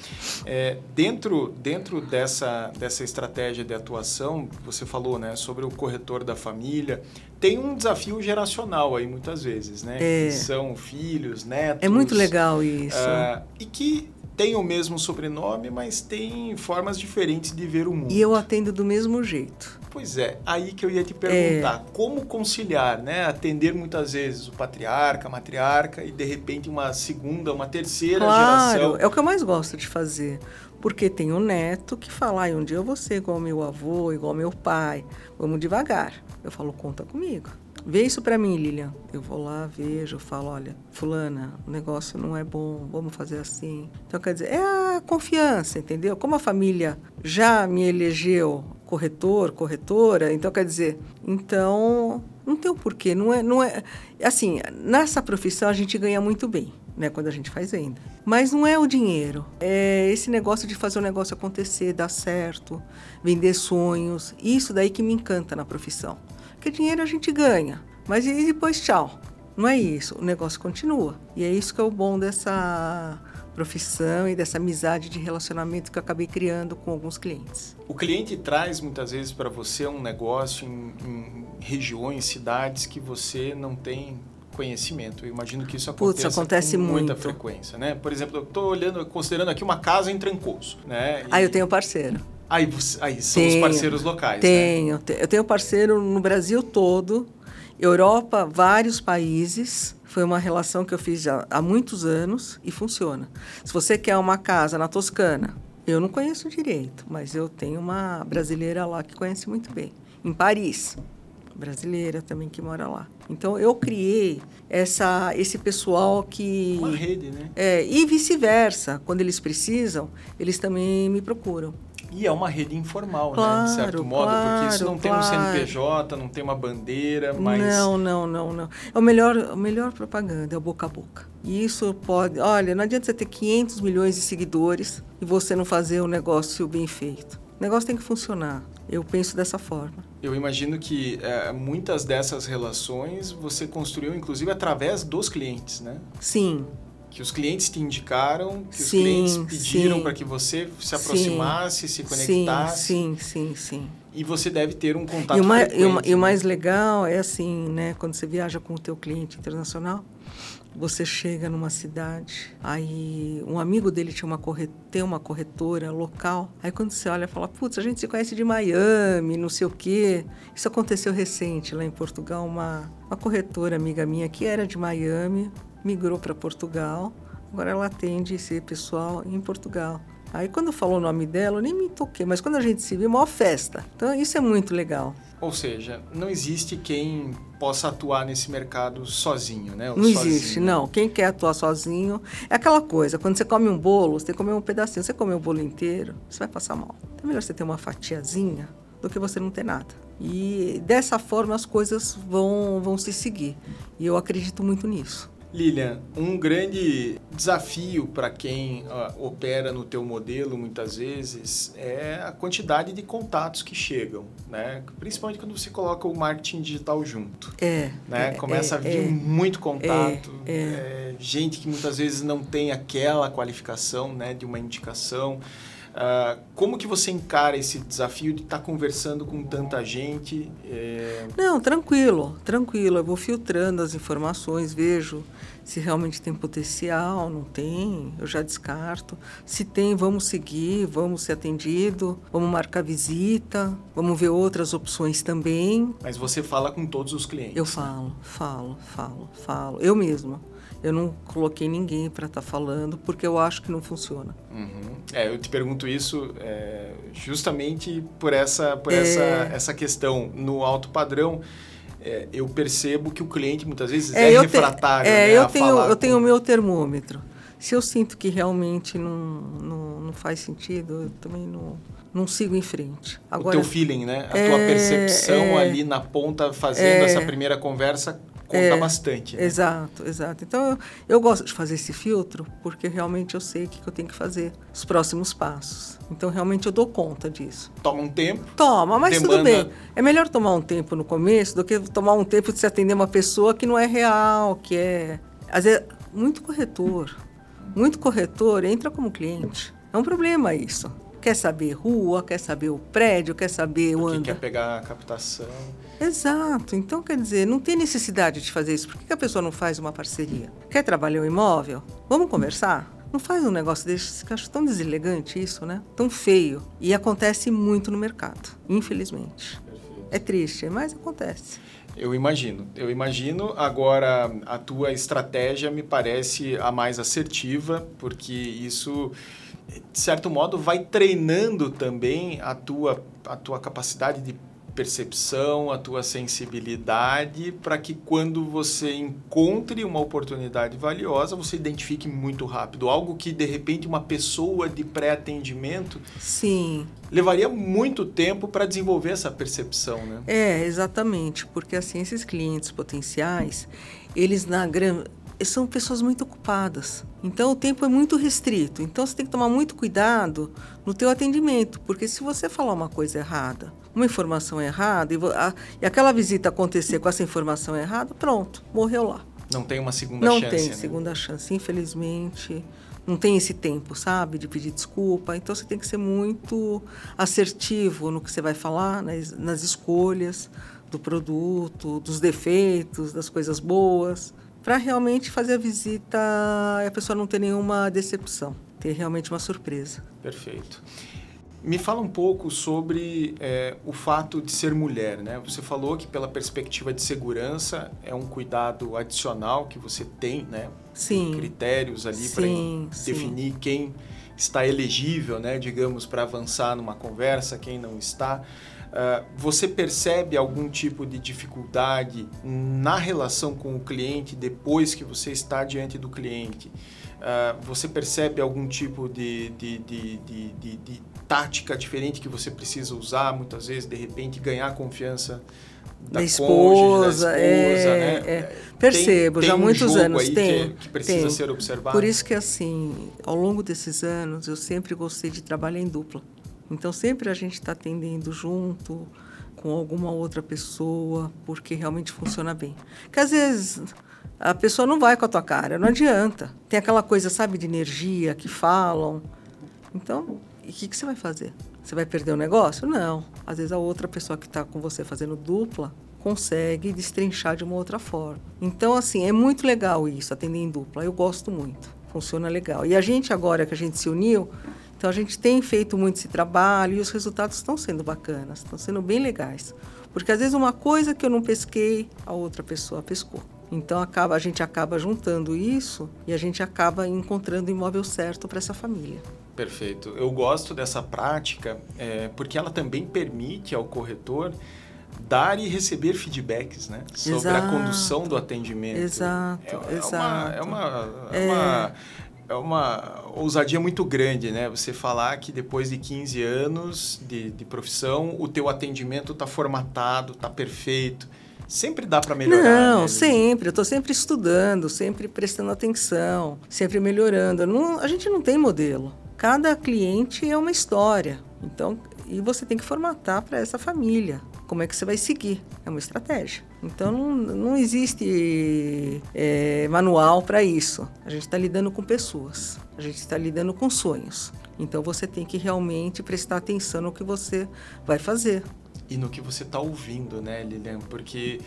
Speaker 2: É, dentro dentro dessa, dessa estratégia de atuação, você falou né, sobre o corretor da família, tem um desafio geracional aí muitas vezes, né?
Speaker 3: É.
Speaker 2: Que são filhos, netos.
Speaker 3: É muito legal isso.
Speaker 2: Uh, e que tem o mesmo sobrenome, mas tem formas diferentes de ver o mundo.
Speaker 3: E eu atendo do mesmo jeito.
Speaker 2: Pois é, aí que eu ia te perguntar, é. como conciliar, né? Atender muitas vezes o patriarca, a matriarca e de repente uma segunda, uma terceira
Speaker 3: claro,
Speaker 2: geração.
Speaker 3: É o que eu mais gosto de fazer. Porque tem o neto que fala, ah, um dia eu vou ser igual meu avô, igual meu pai. Vamos devagar. Eu falo, conta comigo. Vê isso para mim, Lilian. Eu vou lá, vejo, falo, olha, fulana, o negócio não é bom, vamos fazer assim. Então, quer dizer, é a confiança, entendeu? Como a família já me elegeu corretor, corretora, então, quer dizer, então, Não tem o um porquê. Não é, não é. Assim, nessa profissão a gente ganha muito bem, né? Quando a gente faz venda. Mas não é o dinheiro. É esse negócio de fazer o negócio acontecer, dar certo, vender sonhos. Isso daí que me encanta na profissão. Porque dinheiro a gente ganha. Mas e depois tchau. Não é isso. O negócio continua. E é isso que é o bom dessa profissão e dessa amizade de relacionamento que eu acabei criando com alguns clientes.
Speaker 2: O cliente traz muitas vezes para você um negócio em, em, regiões, cidades que você não tem conhecimento. Eu imagino que isso
Speaker 3: Putz, acontece
Speaker 2: com
Speaker 3: muita
Speaker 2: muito. frequência, né? Por exemplo, eu estou olhando, considerando aqui uma casa em Trancoso, né?
Speaker 3: E... Aí eu tenho parceiro.
Speaker 2: Aí, aí são tenho, os parceiros locais,
Speaker 3: tenho,
Speaker 2: né?
Speaker 3: Tenho, eu tenho parceiro no Brasil todo, Europa, vários países. Foi uma relação que eu fiz já há muitos anos e funciona. Se você quer uma casa na Toscana, eu não conheço direito, mas eu tenho uma brasileira lá que conhece muito bem. Em Paris, brasileira também que mora lá. Então eu criei essa esse pessoal que
Speaker 2: uma rede, né?
Speaker 3: É, e vice-versa, quando eles precisam, eles também me procuram.
Speaker 2: E é uma rede informal,
Speaker 3: claro,
Speaker 2: né? De certo modo,
Speaker 3: claro,
Speaker 2: porque isso não
Speaker 3: claro.
Speaker 2: tem um CNPJ, não tem uma bandeira, mas.
Speaker 3: Não, não, não, não. É o melhor, a melhor propaganda, é o boca a boca. E isso pode. Olha, não adianta você ter 500 milhões de seguidores e você não fazer o um negócio bem feito. O negócio tem que funcionar. Eu penso dessa forma.
Speaker 2: Eu imagino que é, muitas dessas relações você construiu, inclusive, através dos clientes, né?
Speaker 3: Sim,
Speaker 2: que os clientes te indicaram, que os
Speaker 3: sim,
Speaker 2: clientes pediram para que você se aproximasse,
Speaker 3: sim,
Speaker 2: se conectasse.
Speaker 3: Sim, sim, sim.
Speaker 2: E você deve ter um contato
Speaker 3: e o, mais, e, o, e o
Speaker 2: né?
Speaker 3: mais legal é assim, né? Quando você viaja com o teu cliente internacional, você chega numa cidade, aí um amigo dele tinha uma tem uma corretora local. Aí quando você olha, fala, putz, a gente se conhece de Miami, não sei o quê. Isso aconteceu recente lá em Portugal, uma, uma corretora amiga minha que era de Miami, migrou para Portugal. Agora ela atende esse pessoal em Portugal. Aí quando falou o nome dela, eu nem me toquei, mas quando a gente se viu, maior festa. Então isso é muito legal.
Speaker 2: Ou seja, não existe quem possa atuar nesse mercado sozinho, né? Ou
Speaker 3: não
Speaker 2: sozinho.
Speaker 3: existe, não. Quem quer atuar sozinho é aquela coisa, quando você come um bolo, você tem que comer um pedacinho. Você comer o bolo inteiro, você vai passar mal. Então é melhor você ter uma fatiazinha do que você não ter nada. E dessa forma as coisas vão, vão se seguir. E eu acredito muito nisso.
Speaker 2: Lilian, um grande desafio para quem uh, opera no teu modelo muitas vezes é a quantidade de contatos que chegam, né? Principalmente quando você coloca o marketing digital junto.
Speaker 3: É.
Speaker 2: Né?
Speaker 3: é
Speaker 2: Começa
Speaker 3: é,
Speaker 2: a vir
Speaker 3: é,
Speaker 2: muito contato,
Speaker 3: é,
Speaker 2: é, gente que muitas vezes não tem aquela qualificação, né, de uma indicação. Uh, como que você encara esse desafio de estar tá conversando com tanta gente? É...
Speaker 3: Não, tranquilo, tranquilo. Eu vou filtrando as informações, vejo se realmente tem potencial, não tem, eu já descarto. Se tem, vamos seguir, vamos ser atendido, vamos marcar visita, vamos ver outras opções também.
Speaker 2: Mas você fala com todos os clientes?
Speaker 3: Eu falo, falo, falo, falo. Eu mesma. Eu não coloquei ninguém para estar tá falando porque eu acho que não funciona.
Speaker 2: Uhum. É, eu te pergunto isso é, justamente por essa, por
Speaker 3: É.
Speaker 2: essa, essa questão no alto padrão. é, eu percebo que o cliente muitas vezes
Speaker 3: É,
Speaker 2: é,
Speaker 3: eu te-
Speaker 2: refratário.
Speaker 3: é,
Speaker 2: né,
Speaker 3: eu
Speaker 2: a
Speaker 3: tenho,
Speaker 2: falar
Speaker 3: eu tenho o
Speaker 2: com-
Speaker 3: meu termômetro. Se eu sinto que realmente não, não, não faz sentido, eu também não, não sigo em frente.
Speaker 2: o
Speaker 3: Agora,
Speaker 2: teu feeling, né? A tua
Speaker 3: É,
Speaker 2: percepção
Speaker 3: é.
Speaker 2: ali na ponta, fazendo
Speaker 3: É.
Speaker 2: essa primeira conversa, conta
Speaker 3: É,
Speaker 2: bastante. Né?
Speaker 3: Exato, exato. Então eu, eu gosto de fazer esse filtro porque realmente eu sei o que, que eu tenho que fazer, os próximos passos. Então realmente eu dou conta disso.
Speaker 2: Toma um tempo.
Speaker 3: Toma, mas tudo
Speaker 2: Demanda-
Speaker 3: bem. É melhor tomar um tempo no começo do que tomar um tempo de se atender uma pessoa que não é real, que é. Às vezes, muito corretor. Muito corretor entra como cliente. É um problema isso. Quer saber rua, quer saber o prédio, quer saber o
Speaker 2: Que
Speaker 3: anda.
Speaker 2: quer pegar a captação.
Speaker 3: Exato. Então, quer dizer, não tem necessidade de fazer isso. Por que a pessoa não faz uma parceria? Quer trabalhar o imóvel? Vamos conversar? Não faz um negócio desse, que acho tão deselegante isso, né? Tão feio. E acontece muito no mercado, infelizmente. É triste, mas acontece.
Speaker 2: Eu imagino, eu imagino. Agora, a tua estratégia me parece a mais assertiva, porque isso, de certo modo, vai treinando também a tua, a tua capacidade de percepção, a tua sensibilidade, para que quando você encontre uma oportunidade valiosa, você identifique muito rápido. Algo que, de repente, uma pessoa de pré-atendimento
Speaker 3: Sim.
Speaker 2: levaria muito tempo para desenvolver essa percepção, né?
Speaker 3: É, exatamente. Porque, assim, esses clientes potenciais, eles, na grande são pessoas muito ocupadas. Então o tempo é muito restrito. Então você tem que tomar muito cuidado no teu atendimento, porque se você falar uma coisa errada, uma informação errada e, a, e aquela visita acontecer com essa informação errada, pronto, morreu lá.
Speaker 2: Não tem uma segunda
Speaker 3: Não
Speaker 2: chance.
Speaker 3: Não tem
Speaker 2: né?
Speaker 3: segunda chance, infelizmente. Não tem esse tempo, sabe, de pedir desculpa. Então você tem que ser muito assertivo no que você vai falar, nas, nas escolhas do produto, dos defeitos, das coisas boas para realmente fazer a visita e a pessoa não ter nenhuma decepção, ter realmente uma surpresa.
Speaker 2: Perfeito. Me fala um pouco sobre é, o fato de ser mulher, né? Você falou que pela perspectiva de segurança é um cuidado adicional que você tem, né?
Speaker 3: Sim.
Speaker 2: Critérios ali para definir quem está elegível, né? Digamos para avançar numa conversa, quem não está. Uh, você percebe algum tipo de dificuldade na relação com o cliente depois que você está diante do cliente? Uh, você percebe algum tipo de, de, de, de, de tática diferente que você precisa usar, muitas vezes, de repente, ganhar confiança da, da esposa, cônjuge, da esposa,
Speaker 3: é,
Speaker 2: né?
Speaker 3: É. Percebo,
Speaker 2: tem,
Speaker 3: já há
Speaker 2: um
Speaker 3: muitos anos tem.
Speaker 2: Que, que precisa
Speaker 3: tem.
Speaker 2: ser observado.
Speaker 3: Por isso que, assim, ao longo desses anos, eu sempre gostei de trabalhar em dupla. Então, sempre a gente está atendendo junto com alguma outra pessoa, porque realmente funciona bem. Porque às vezes a pessoa não vai com a tua cara, não adianta. Tem aquela coisa, sabe, de energia que falam. Então, o que, que você vai fazer? Você vai perder o negócio? Não. Às vezes a outra pessoa que está com você fazendo dupla consegue destrinchar de uma outra forma. Então, assim, é muito legal isso, atender em dupla. Eu gosto muito. Funciona legal. E a gente, agora que a gente se uniu, então a gente tem feito muito esse trabalho e os resultados estão sendo bacanas, estão sendo bem legais. Porque às vezes uma coisa que eu não pesquei, a outra pessoa pescou. Então acaba, a gente acaba juntando isso e a gente acaba encontrando o imóvel certo para essa família.
Speaker 2: Perfeito. Eu gosto dessa prática é, porque ela também permite ao corretor dar e receber feedbacks né, sobre
Speaker 3: exato,
Speaker 2: a condução do atendimento.
Speaker 3: Exato,
Speaker 2: é,
Speaker 3: exato.
Speaker 2: Uma, é uma, é uma é uma ousadia muito grande, né? Você falar que depois de 15 anos de, de profissão, o teu atendimento está formatado, está perfeito. Sempre dá para melhorar.
Speaker 3: Não,
Speaker 2: né?
Speaker 3: sempre. Eu estou sempre estudando, sempre prestando atenção, sempre melhorando. Não, a gente não tem modelo. Cada cliente é uma história. Então, e você tem que formatar para essa família. Como é que você vai seguir? É uma estratégia. Então não, não existe é, manual para isso. A gente está lidando com pessoas, a gente está lidando com sonhos. Então você tem que realmente prestar atenção no que você vai fazer.
Speaker 2: E no que você está ouvindo, né, Lilian? Porque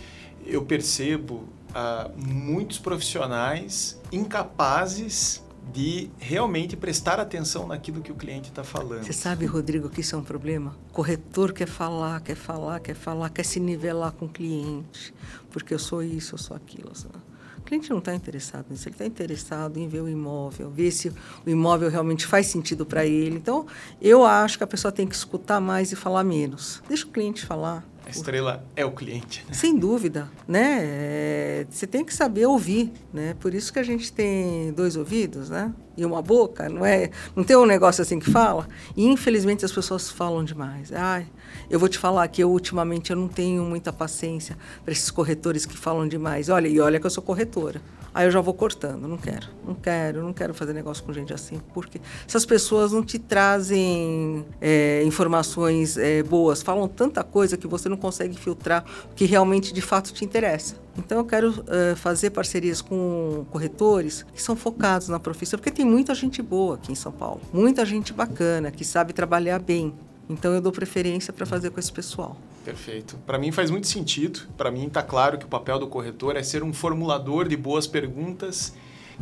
Speaker 2: eu percebo uh, muitos profissionais incapazes de realmente prestar atenção naquilo que o cliente está falando.
Speaker 3: Você sabe, Rodrigo, que isso é um problema? O corretor quer falar, quer falar, quer falar, quer se nivelar com o cliente, porque eu sou isso, eu sou aquilo. Sabe? O cliente não está interessado nisso, ele está interessado em ver o imóvel, ver se o imóvel realmente faz sentido para ele. Então, eu acho que a pessoa tem que escutar mais e falar menos. Deixa o cliente falar.
Speaker 2: A estrela é o cliente.
Speaker 3: Né? Sem dúvida, né? É, você tem que saber ouvir, né? Por isso que a gente tem dois ouvidos, né? E uma boca, não é? Não tem um negócio assim que fala. E infelizmente as pessoas falam demais. Ai, eu vou te falar que eu ultimamente eu não tenho muita paciência para esses corretores que falam demais. Olha, e olha que eu sou corretora. Aí eu já vou cortando, não quero, não quero, não quero fazer negócio com gente assim, porque essas pessoas não te trazem é, informações é, boas, falam tanta coisa que você não consegue filtrar o que realmente de fato te interessa. Então eu quero é, fazer parcerias com corretores que são focados na profissão, porque tem muita gente boa aqui em São Paulo, muita gente bacana que sabe trabalhar bem. Então eu dou preferência para fazer com esse pessoal.
Speaker 2: Perfeito. Para mim faz muito sentido. Para mim está claro que o papel do corretor é ser um formulador de boas perguntas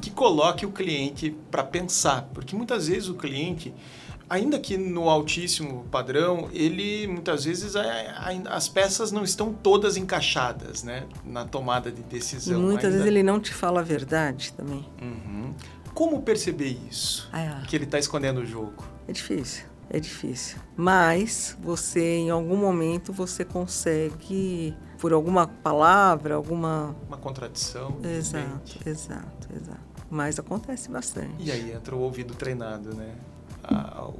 Speaker 2: que coloque o cliente para pensar, porque muitas vezes o cliente ainda que no altíssimo padrão, ele muitas vezes as peças não estão todas encaixadas, né, na tomada de decisão.
Speaker 3: E muitas
Speaker 2: ainda...
Speaker 3: vezes ele não te fala a verdade também.
Speaker 2: Uhum. Como perceber isso?
Speaker 3: Ah, é.
Speaker 2: Que ele está escondendo o jogo?
Speaker 3: É difícil. É difícil. Mas você, em algum momento, você consegue, por alguma palavra, alguma.
Speaker 2: Uma contradição.
Speaker 3: Exato, exato, exato. Mas acontece bastante.
Speaker 2: E aí entra o ouvido treinado, né?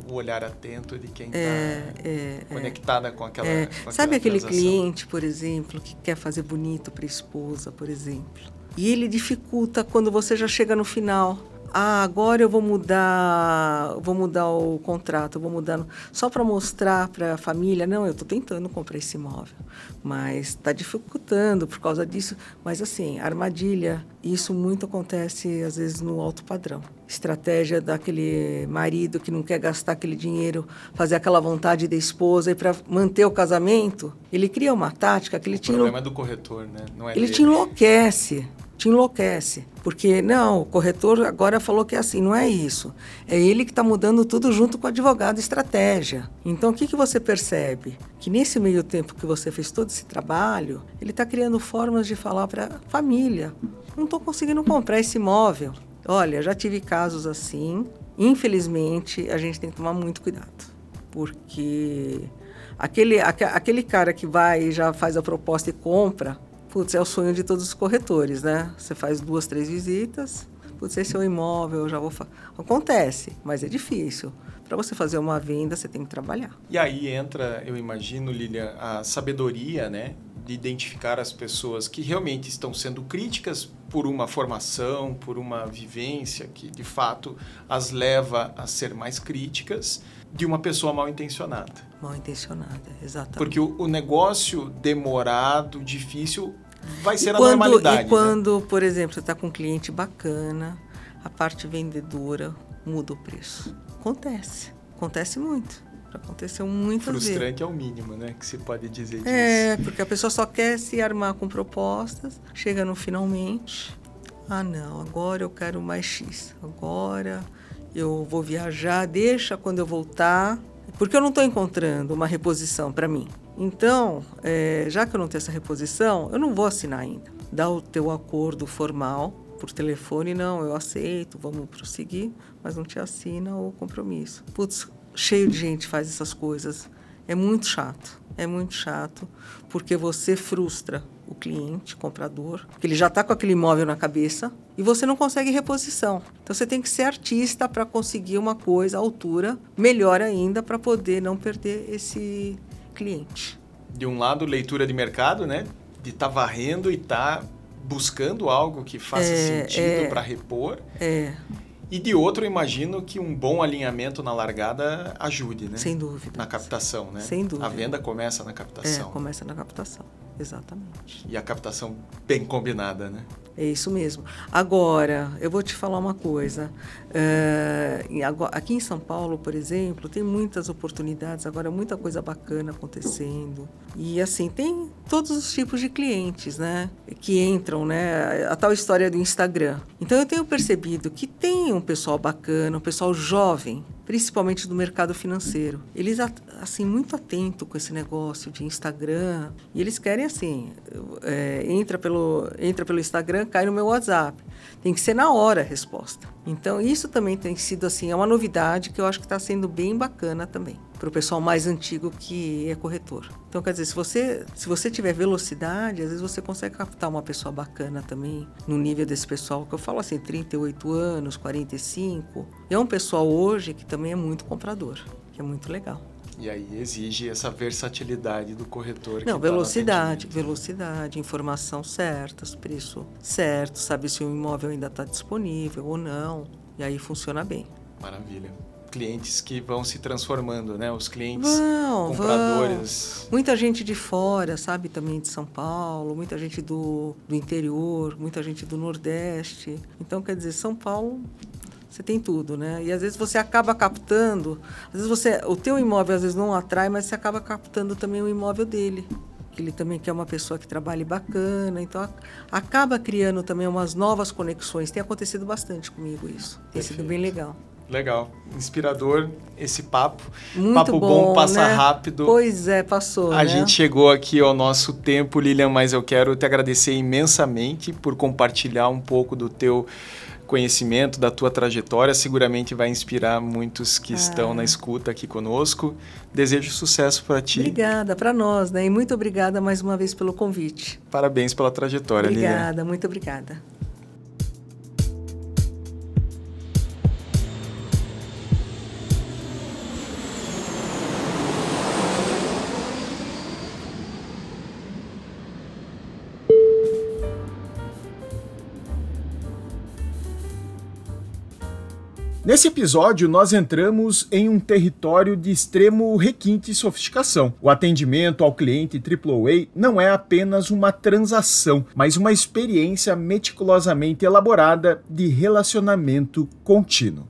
Speaker 2: O olhar atento de quem está
Speaker 3: é, é,
Speaker 2: é, conectada
Speaker 3: é,
Speaker 2: com aquela.
Speaker 3: é.
Speaker 2: Com
Speaker 3: Sabe
Speaker 2: aquela
Speaker 3: aquele cliente, por exemplo, que quer fazer bonito para a esposa, por exemplo? E ele dificulta quando você já chega no final. Ah, agora eu vou mudar, vou mudar o contrato, vou mudar só para mostrar para a família. Não, eu estou tentando comprar esse imóvel, mas está dificultando por causa disso. Mas assim, armadilha, isso muito acontece às vezes no alto padrão. Estratégia daquele marido que não quer gastar aquele dinheiro, fazer aquela vontade da esposa e para manter o casamento, ele cria uma tática que ele
Speaker 2: o
Speaker 3: te
Speaker 2: problema é do corretor, né? Não é
Speaker 3: ele
Speaker 2: dele.
Speaker 3: te enlouquece te enlouquece. Porque, não, o corretor agora falou que é assim, não é isso. É ele que está mudando tudo junto com o advogado estratégia. Então, o que, que você percebe? Que nesse meio tempo que você fez todo esse trabalho, ele está criando formas de falar para a família: não estou conseguindo comprar esse imóvel. Olha, já tive casos assim. Infelizmente, a gente tem que tomar muito cuidado. Porque aquele, aquele cara que vai e já faz a proposta e compra, Putz, é o sonho de todos os corretores, né? Você faz duas, três visitas, putz, esse é o imóvel, eu já vou... Acontece, mas é difícil. Para você fazer uma venda, você tem que trabalhar.
Speaker 2: E aí entra, eu imagino, Lilian, a sabedoria, né? De identificar as pessoas que realmente estão sendo críticas por uma formação, por uma vivência que, de fato, as leva a ser mais críticas de uma pessoa mal intencionada.
Speaker 3: Mal intencionada, exatamente.
Speaker 2: Porque o, o negócio demorado, difícil, vai ser
Speaker 3: e
Speaker 2: a
Speaker 3: quando,
Speaker 2: normalidade.
Speaker 3: E quando, né? por exemplo, você está com um cliente bacana, a parte vendedora muda o preço. Acontece. Acontece muito. Aconteceu muitas
Speaker 2: Frustrante
Speaker 3: vezes.
Speaker 2: Frustrante é o mínimo, né? Que se pode dizer disso.
Speaker 3: É, porque a pessoa só quer se armar com propostas, chega no finalmente. Ah, não, agora eu quero mais X. Agora eu vou viajar, deixa quando eu voltar, porque eu não estou encontrando uma reposição para mim. Então, é, já que eu não tenho essa reposição, eu não vou assinar ainda. Dá o teu acordo formal por telefone, não, eu aceito, vamos prosseguir, mas não te assina o compromisso. Putz, cheio de gente faz essas coisas. É muito chato, é muito chato, porque você frustra o cliente, comprador, que ele já está com aquele imóvel na cabeça e você não consegue reposição. Então você tem que ser artista para conseguir uma coisa à altura, melhor ainda para poder não perder esse cliente.
Speaker 2: De um lado, leitura de mercado, né? De estar tá varrendo e estar tá buscando algo que faça é, sentido é, para repor.
Speaker 3: É.
Speaker 2: E de outro, imagino que um bom alinhamento na largada ajude, né?
Speaker 3: Sem dúvida.
Speaker 2: Na captação, né?
Speaker 3: Sem dúvida.
Speaker 2: A venda começa na captação.
Speaker 3: É, começa na captação, exatamente.
Speaker 2: E a captação bem combinada, né?
Speaker 3: É isso mesmo. Agora, eu vou te falar uma coisa. É, aqui em São Paulo, por exemplo, tem muitas oportunidades, agora muita coisa bacana acontecendo. E assim, tem todos os tipos de clientes, né? Que entram, né? A tal história do Instagram. Então eu tenho percebido que tem um pessoal bacana, um pessoal jovem, principalmente do mercado financeiro. Eles assim muito atento com esse negócio de Instagram e eles querem assim é, entra pelo entra pelo Instagram cai no meu WhatsApp tem que ser na hora a resposta então isso também tem sido assim é uma novidade que eu acho que está sendo bem bacana também para o pessoal mais antigo que é corretor. Então quer dizer se você se você tiver velocidade às vezes você consegue captar uma pessoa bacana também no nível desse pessoal que eu falo assim 38 anos 45 é um pessoal hoje que também é muito comprador que é muito legal
Speaker 2: e aí exige essa versatilidade do corretor.
Speaker 3: Não, velocidade, tá velocidade, informação certa, preço certo, saber se o imóvel ainda está disponível ou não. E aí funciona bem.
Speaker 2: Maravilha. Clientes que vão se transformando, né? Os clientes
Speaker 3: vão,
Speaker 2: compradores.
Speaker 3: Vão. Muita gente de fora, sabe, também de São Paulo, muita gente do, do interior, muita gente do Nordeste. Então, quer dizer, São Paulo você tem tudo, né? E às vezes você acaba captando, às vezes você, o teu imóvel às vezes não atrai, mas você acaba captando também o imóvel dele. Que ele também quer uma pessoa que trabalhe bacana, então acaba criando também umas novas conexões. Tem acontecido bastante comigo isso. Tem Perfeito. sido bem legal.
Speaker 2: Legal, inspirador esse papo.
Speaker 3: Muito
Speaker 2: papo
Speaker 3: bom,
Speaker 2: bom passa
Speaker 3: né?
Speaker 2: rápido.
Speaker 3: Pois é, passou.
Speaker 2: A
Speaker 3: né?
Speaker 2: gente chegou aqui ao nosso tempo, Lilian, mas eu quero te agradecer imensamente por compartilhar um pouco do teu conhecimento, da tua trajetória, seguramente vai inspirar muitos que ah. estão na escuta aqui conosco. Desejo sucesso para ti.
Speaker 3: Obrigada, para nós, né? E muito obrigada mais uma vez pelo convite.
Speaker 2: Parabéns pela trajetória,
Speaker 3: Obrigada,
Speaker 2: Lilian.
Speaker 3: muito obrigada.
Speaker 2: Nesse episódio, nós entramos em um território de extremo requinte e sofisticação. O atendimento ao cliente AAA não é apenas uma transação, mas uma experiência meticulosamente elaborada de relacionamento contínuo.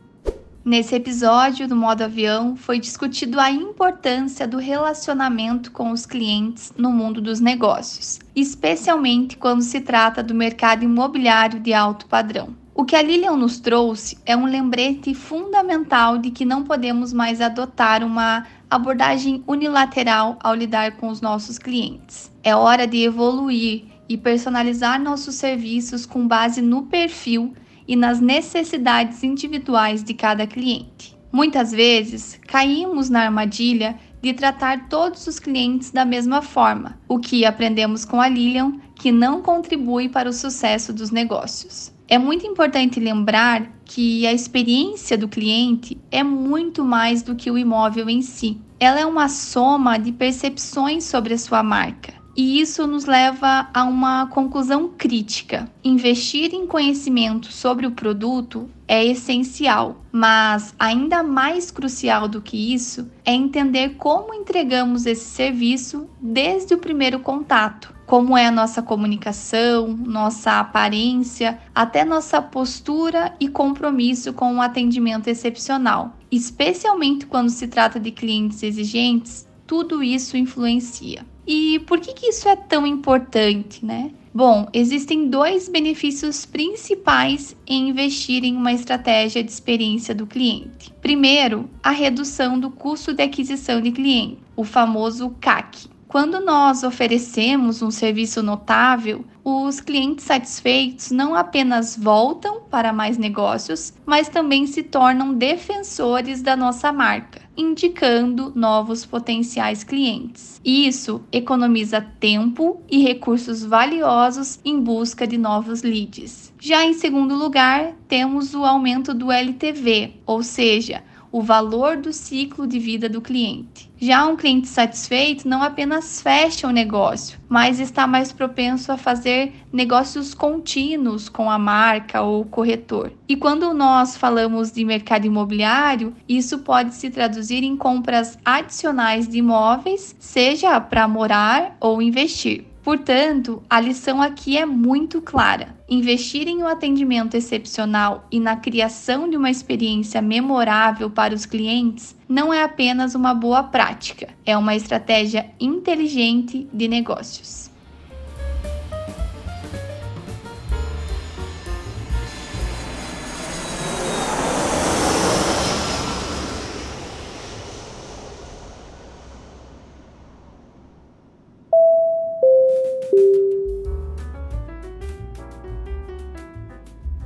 Speaker 4: Nesse episódio do modo avião, foi discutido a importância do relacionamento com os clientes no mundo dos negócios, especialmente quando se trata do mercado imobiliário de alto padrão. O que a Lilian nos trouxe é um lembrete fundamental de que não podemos mais adotar uma abordagem unilateral ao lidar com os nossos clientes. É hora de evoluir e personalizar nossos serviços com base no perfil e nas necessidades individuais de cada cliente. Muitas vezes caímos na armadilha de tratar todos os clientes da mesma forma, o que aprendemos com a Lilian que não contribui para o sucesso dos negócios. É muito importante lembrar que a experiência do cliente é muito mais do que o imóvel em si. Ela é uma soma de percepções sobre a sua marca. E isso nos leva a uma conclusão crítica. Investir em conhecimento sobre o produto é essencial, mas ainda mais crucial do que isso é entender como entregamos esse serviço desde o primeiro contato como é a nossa comunicação, nossa aparência, até nossa postura e compromisso com um atendimento excepcional. Especialmente quando se trata de clientes exigentes, tudo isso influencia. E por que, que isso é tão importante, né? Bom, existem dois benefícios principais em investir em uma estratégia de experiência do cliente. Primeiro, a redução do custo de aquisição de cliente, o famoso CAC. Quando nós oferecemos um serviço notável, os clientes satisfeitos não apenas voltam para mais negócios, mas também se tornam defensores da nossa marca, indicando novos potenciais clientes. Isso economiza tempo e recursos valiosos em busca de novos leads. Já em segundo lugar, temos o aumento do LTV, ou seja, o valor do ciclo de vida do cliente. Já um cliente satisfeito não apenas fecha o negócio, mas está mais propenso a fazer negócios contínuos com a marca ou corretor. E quando nós falamos de mercado imobiliário, isso pode se traduzir em compras adicionais de imóveis, seja para morar ou investir. Portanto, a lição aqui é muito clara. Investir em um atendimento excepcional e na criação de uma experiência memorável para os clientes não é apenas uma boa prática, é uma estratégia inteligente de negócios.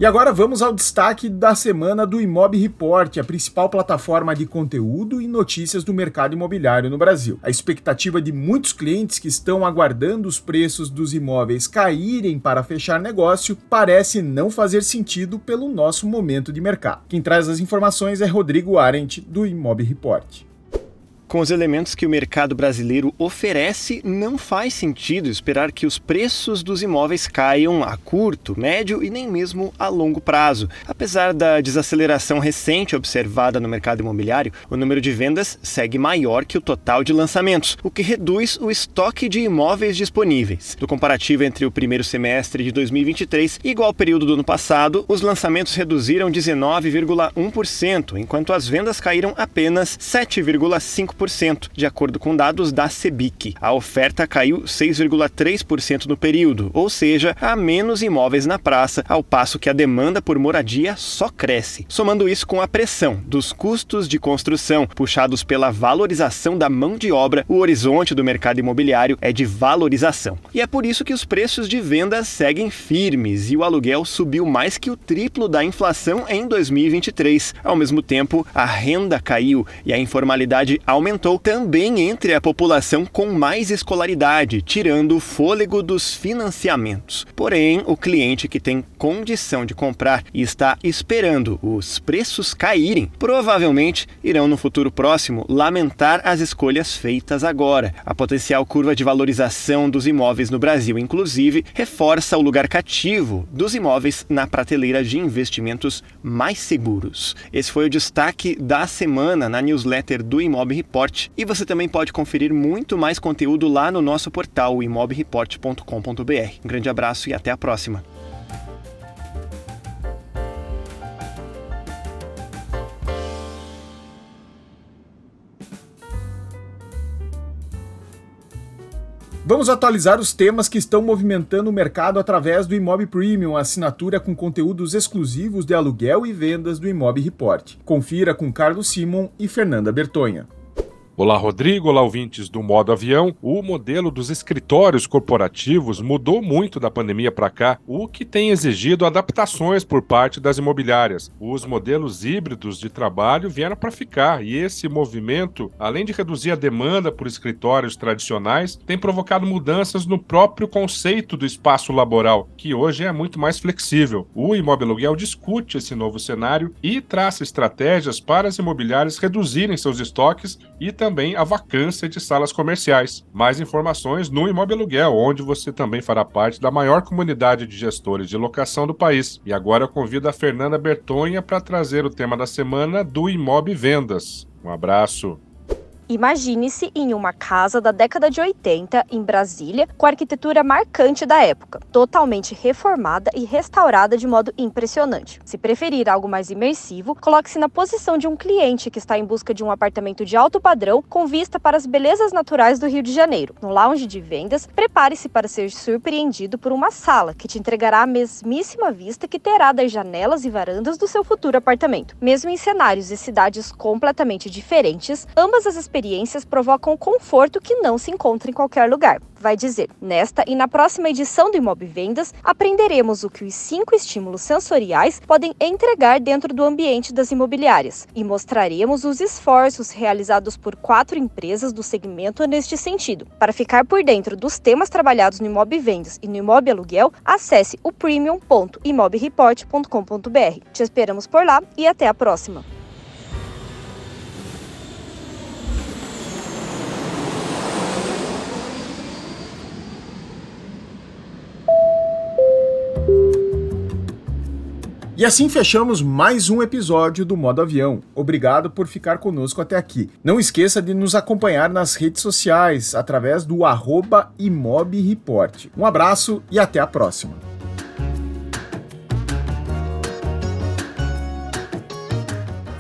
Speaker 2: E agora vamos ao destaque da semana do Imob Report, a principal plataforma de conteúdo e notícias do mercado imobiliário no Brasil. A expectativa de muitos clientes que estão aguardando os preços dos imóveis caírem para fechar negócio parece não fazer sentido pelo nosso momento de mercado. Quem traz as informações é Rodrigo Arendt, do Imob Report.
Speaker 1: Com os elementos que o mercado brasileiro oferece, não faz sentido esperar que os preços dos imóveis caiam a curto, médio e nem mesmo a longo prazo. Apesar da desaceleração recente observada no mercado imobiliário, o número de vendas segue maior que o total de lançamentos, o que reduz o estoque de imóveis disponíveis. No comparativo entre o primeiro semestre de 2023 e igual período do ano passado, os lançamentos reduziram 19,1%, enquanto as vendas caíram apenas 7,5%. 6,9%, de acordo com dados da Cebic. A oferta caiu 6,3% no período, ou seja, há menos imóveis na praça, ao passo que a demanda por moradia só cresce. Somando isso com a pressão dos custos de construção puxados pela valorização da mão de obra, o horizonte do mercado imobiliário é de valorização. E é por isso que os preços de vendas seguem firmes e o aluguel subiu mais que o triplo da inflação em 2023. Ao mesmo tempo, a renda caiu e a informalidade aumentou também entre a população com mais escolaridade, tirando o fôlego dos financiamentos. Porém, o cliente que tem condição de comprar e está esperando os preços caírem, provavelmente irão no futuro próximo lamentar as escolhas feitas agora. A potencial curva de valorização dos imóveis no Brasil, inclusive, reforça o lugar cativo dos imóveis na prateleira de investimentos mais seguros. Esse foi o destaque da semana na newsletter do Imob Report e você também pode conferir muito mais conteúdo lá no nosso portal imobreport.com.br. Um grande abraço e até a próxima.
Speaker 2: Vamos atualizar os temas que estão movimentando o mercado através do Imob Premium, assinatura com conteúdos exclusivos de aluguel e vendas do Imob Report. Confira com Carlos Simon e Fernanda Bertonha.
Speaker 5: Olá, Rodrigo. Olá, ouvintes do Modo Avião. O modelo dos escritórios corporativos mudou muito da pandemia para cá, o que tem exigido adaptações por parte das imobiliárias. Os modelos híbridos de trabalho vieram para ficar e esse movimento, além de reduzir a demanda por escritórios tradicionais, tem provocado mudanças no próprio conceito do espaço laboral, que hoje é muito mais flexível. O Imobiluguel discute esse novo cenário e traça estratégias para as imobiliárias reduzirem seus estoques e também a vacância de salas comerciais. Mais informações no Imóvel Aluguel, onde você também fará parte da maior comunidade de gestores de locação do país. E agora eu convido a Fernanda Bertonha para trazer o tema da semana do Imob Vendas. Um abraço.
Speaker 6: Imagine-se em uma casa da década de 80 em Brasília, com arquitetura marcante da época, totalmente reformada e restaurada de modo impressionante. Se preferir algo mais imersivo, coloque-se na posição de um cliente que está em busca de um apartamento de alto padrão com vista para as belezas naturais do Rio de Janeiro. No lounge de vendas, prepare-se para ser surpreendido por uma sala que te entregará a mesmíssima vista que terá das janelas e varandas do seu futuro apartamento. Mesmo em cenários e cidades completamente diferentes, ambas as experiências provocam conforto que não se encontra em qualquer lugar. Vai dizer, nesta e na próxima edição do Imob Vendas, aprenderemos o que os cinco estímulos sensoriais podem entregar dentro do ambiente das imobiliárias e mostraremos os esforços realizados por quatro empresas do segmento neste sentido. Para ficar por dentro dos temas trabalhados no Imob Vendas e no Imob Aluguel, acesse o premium.imobreport.com.br. Te esperamos por lá e até a próxima!
Speaker 2: E assim fechamos mais um episódio do Modo Avião. Obrigado por ficar conosco até aqui. Não esqueça de nos acompanhar nas redes sociais através do arroba imobreport. Um abraço e até a próxima.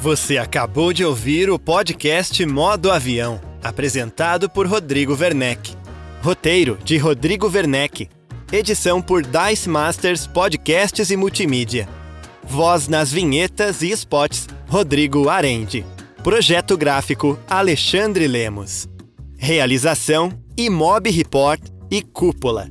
Speaker 1: Você acabou de ouvir o podcast Modo Avião, apresentado por Rodrigo Werneck. Roteiro de Rodrigo Werneck. Edição por Dice Masters Podcasts e Multimídia. Voz nas vinhetas e spots, Rodrigo Arende. Projeto gráfico, Alexandre Lemos. Realização, Imob Report e Cúpula.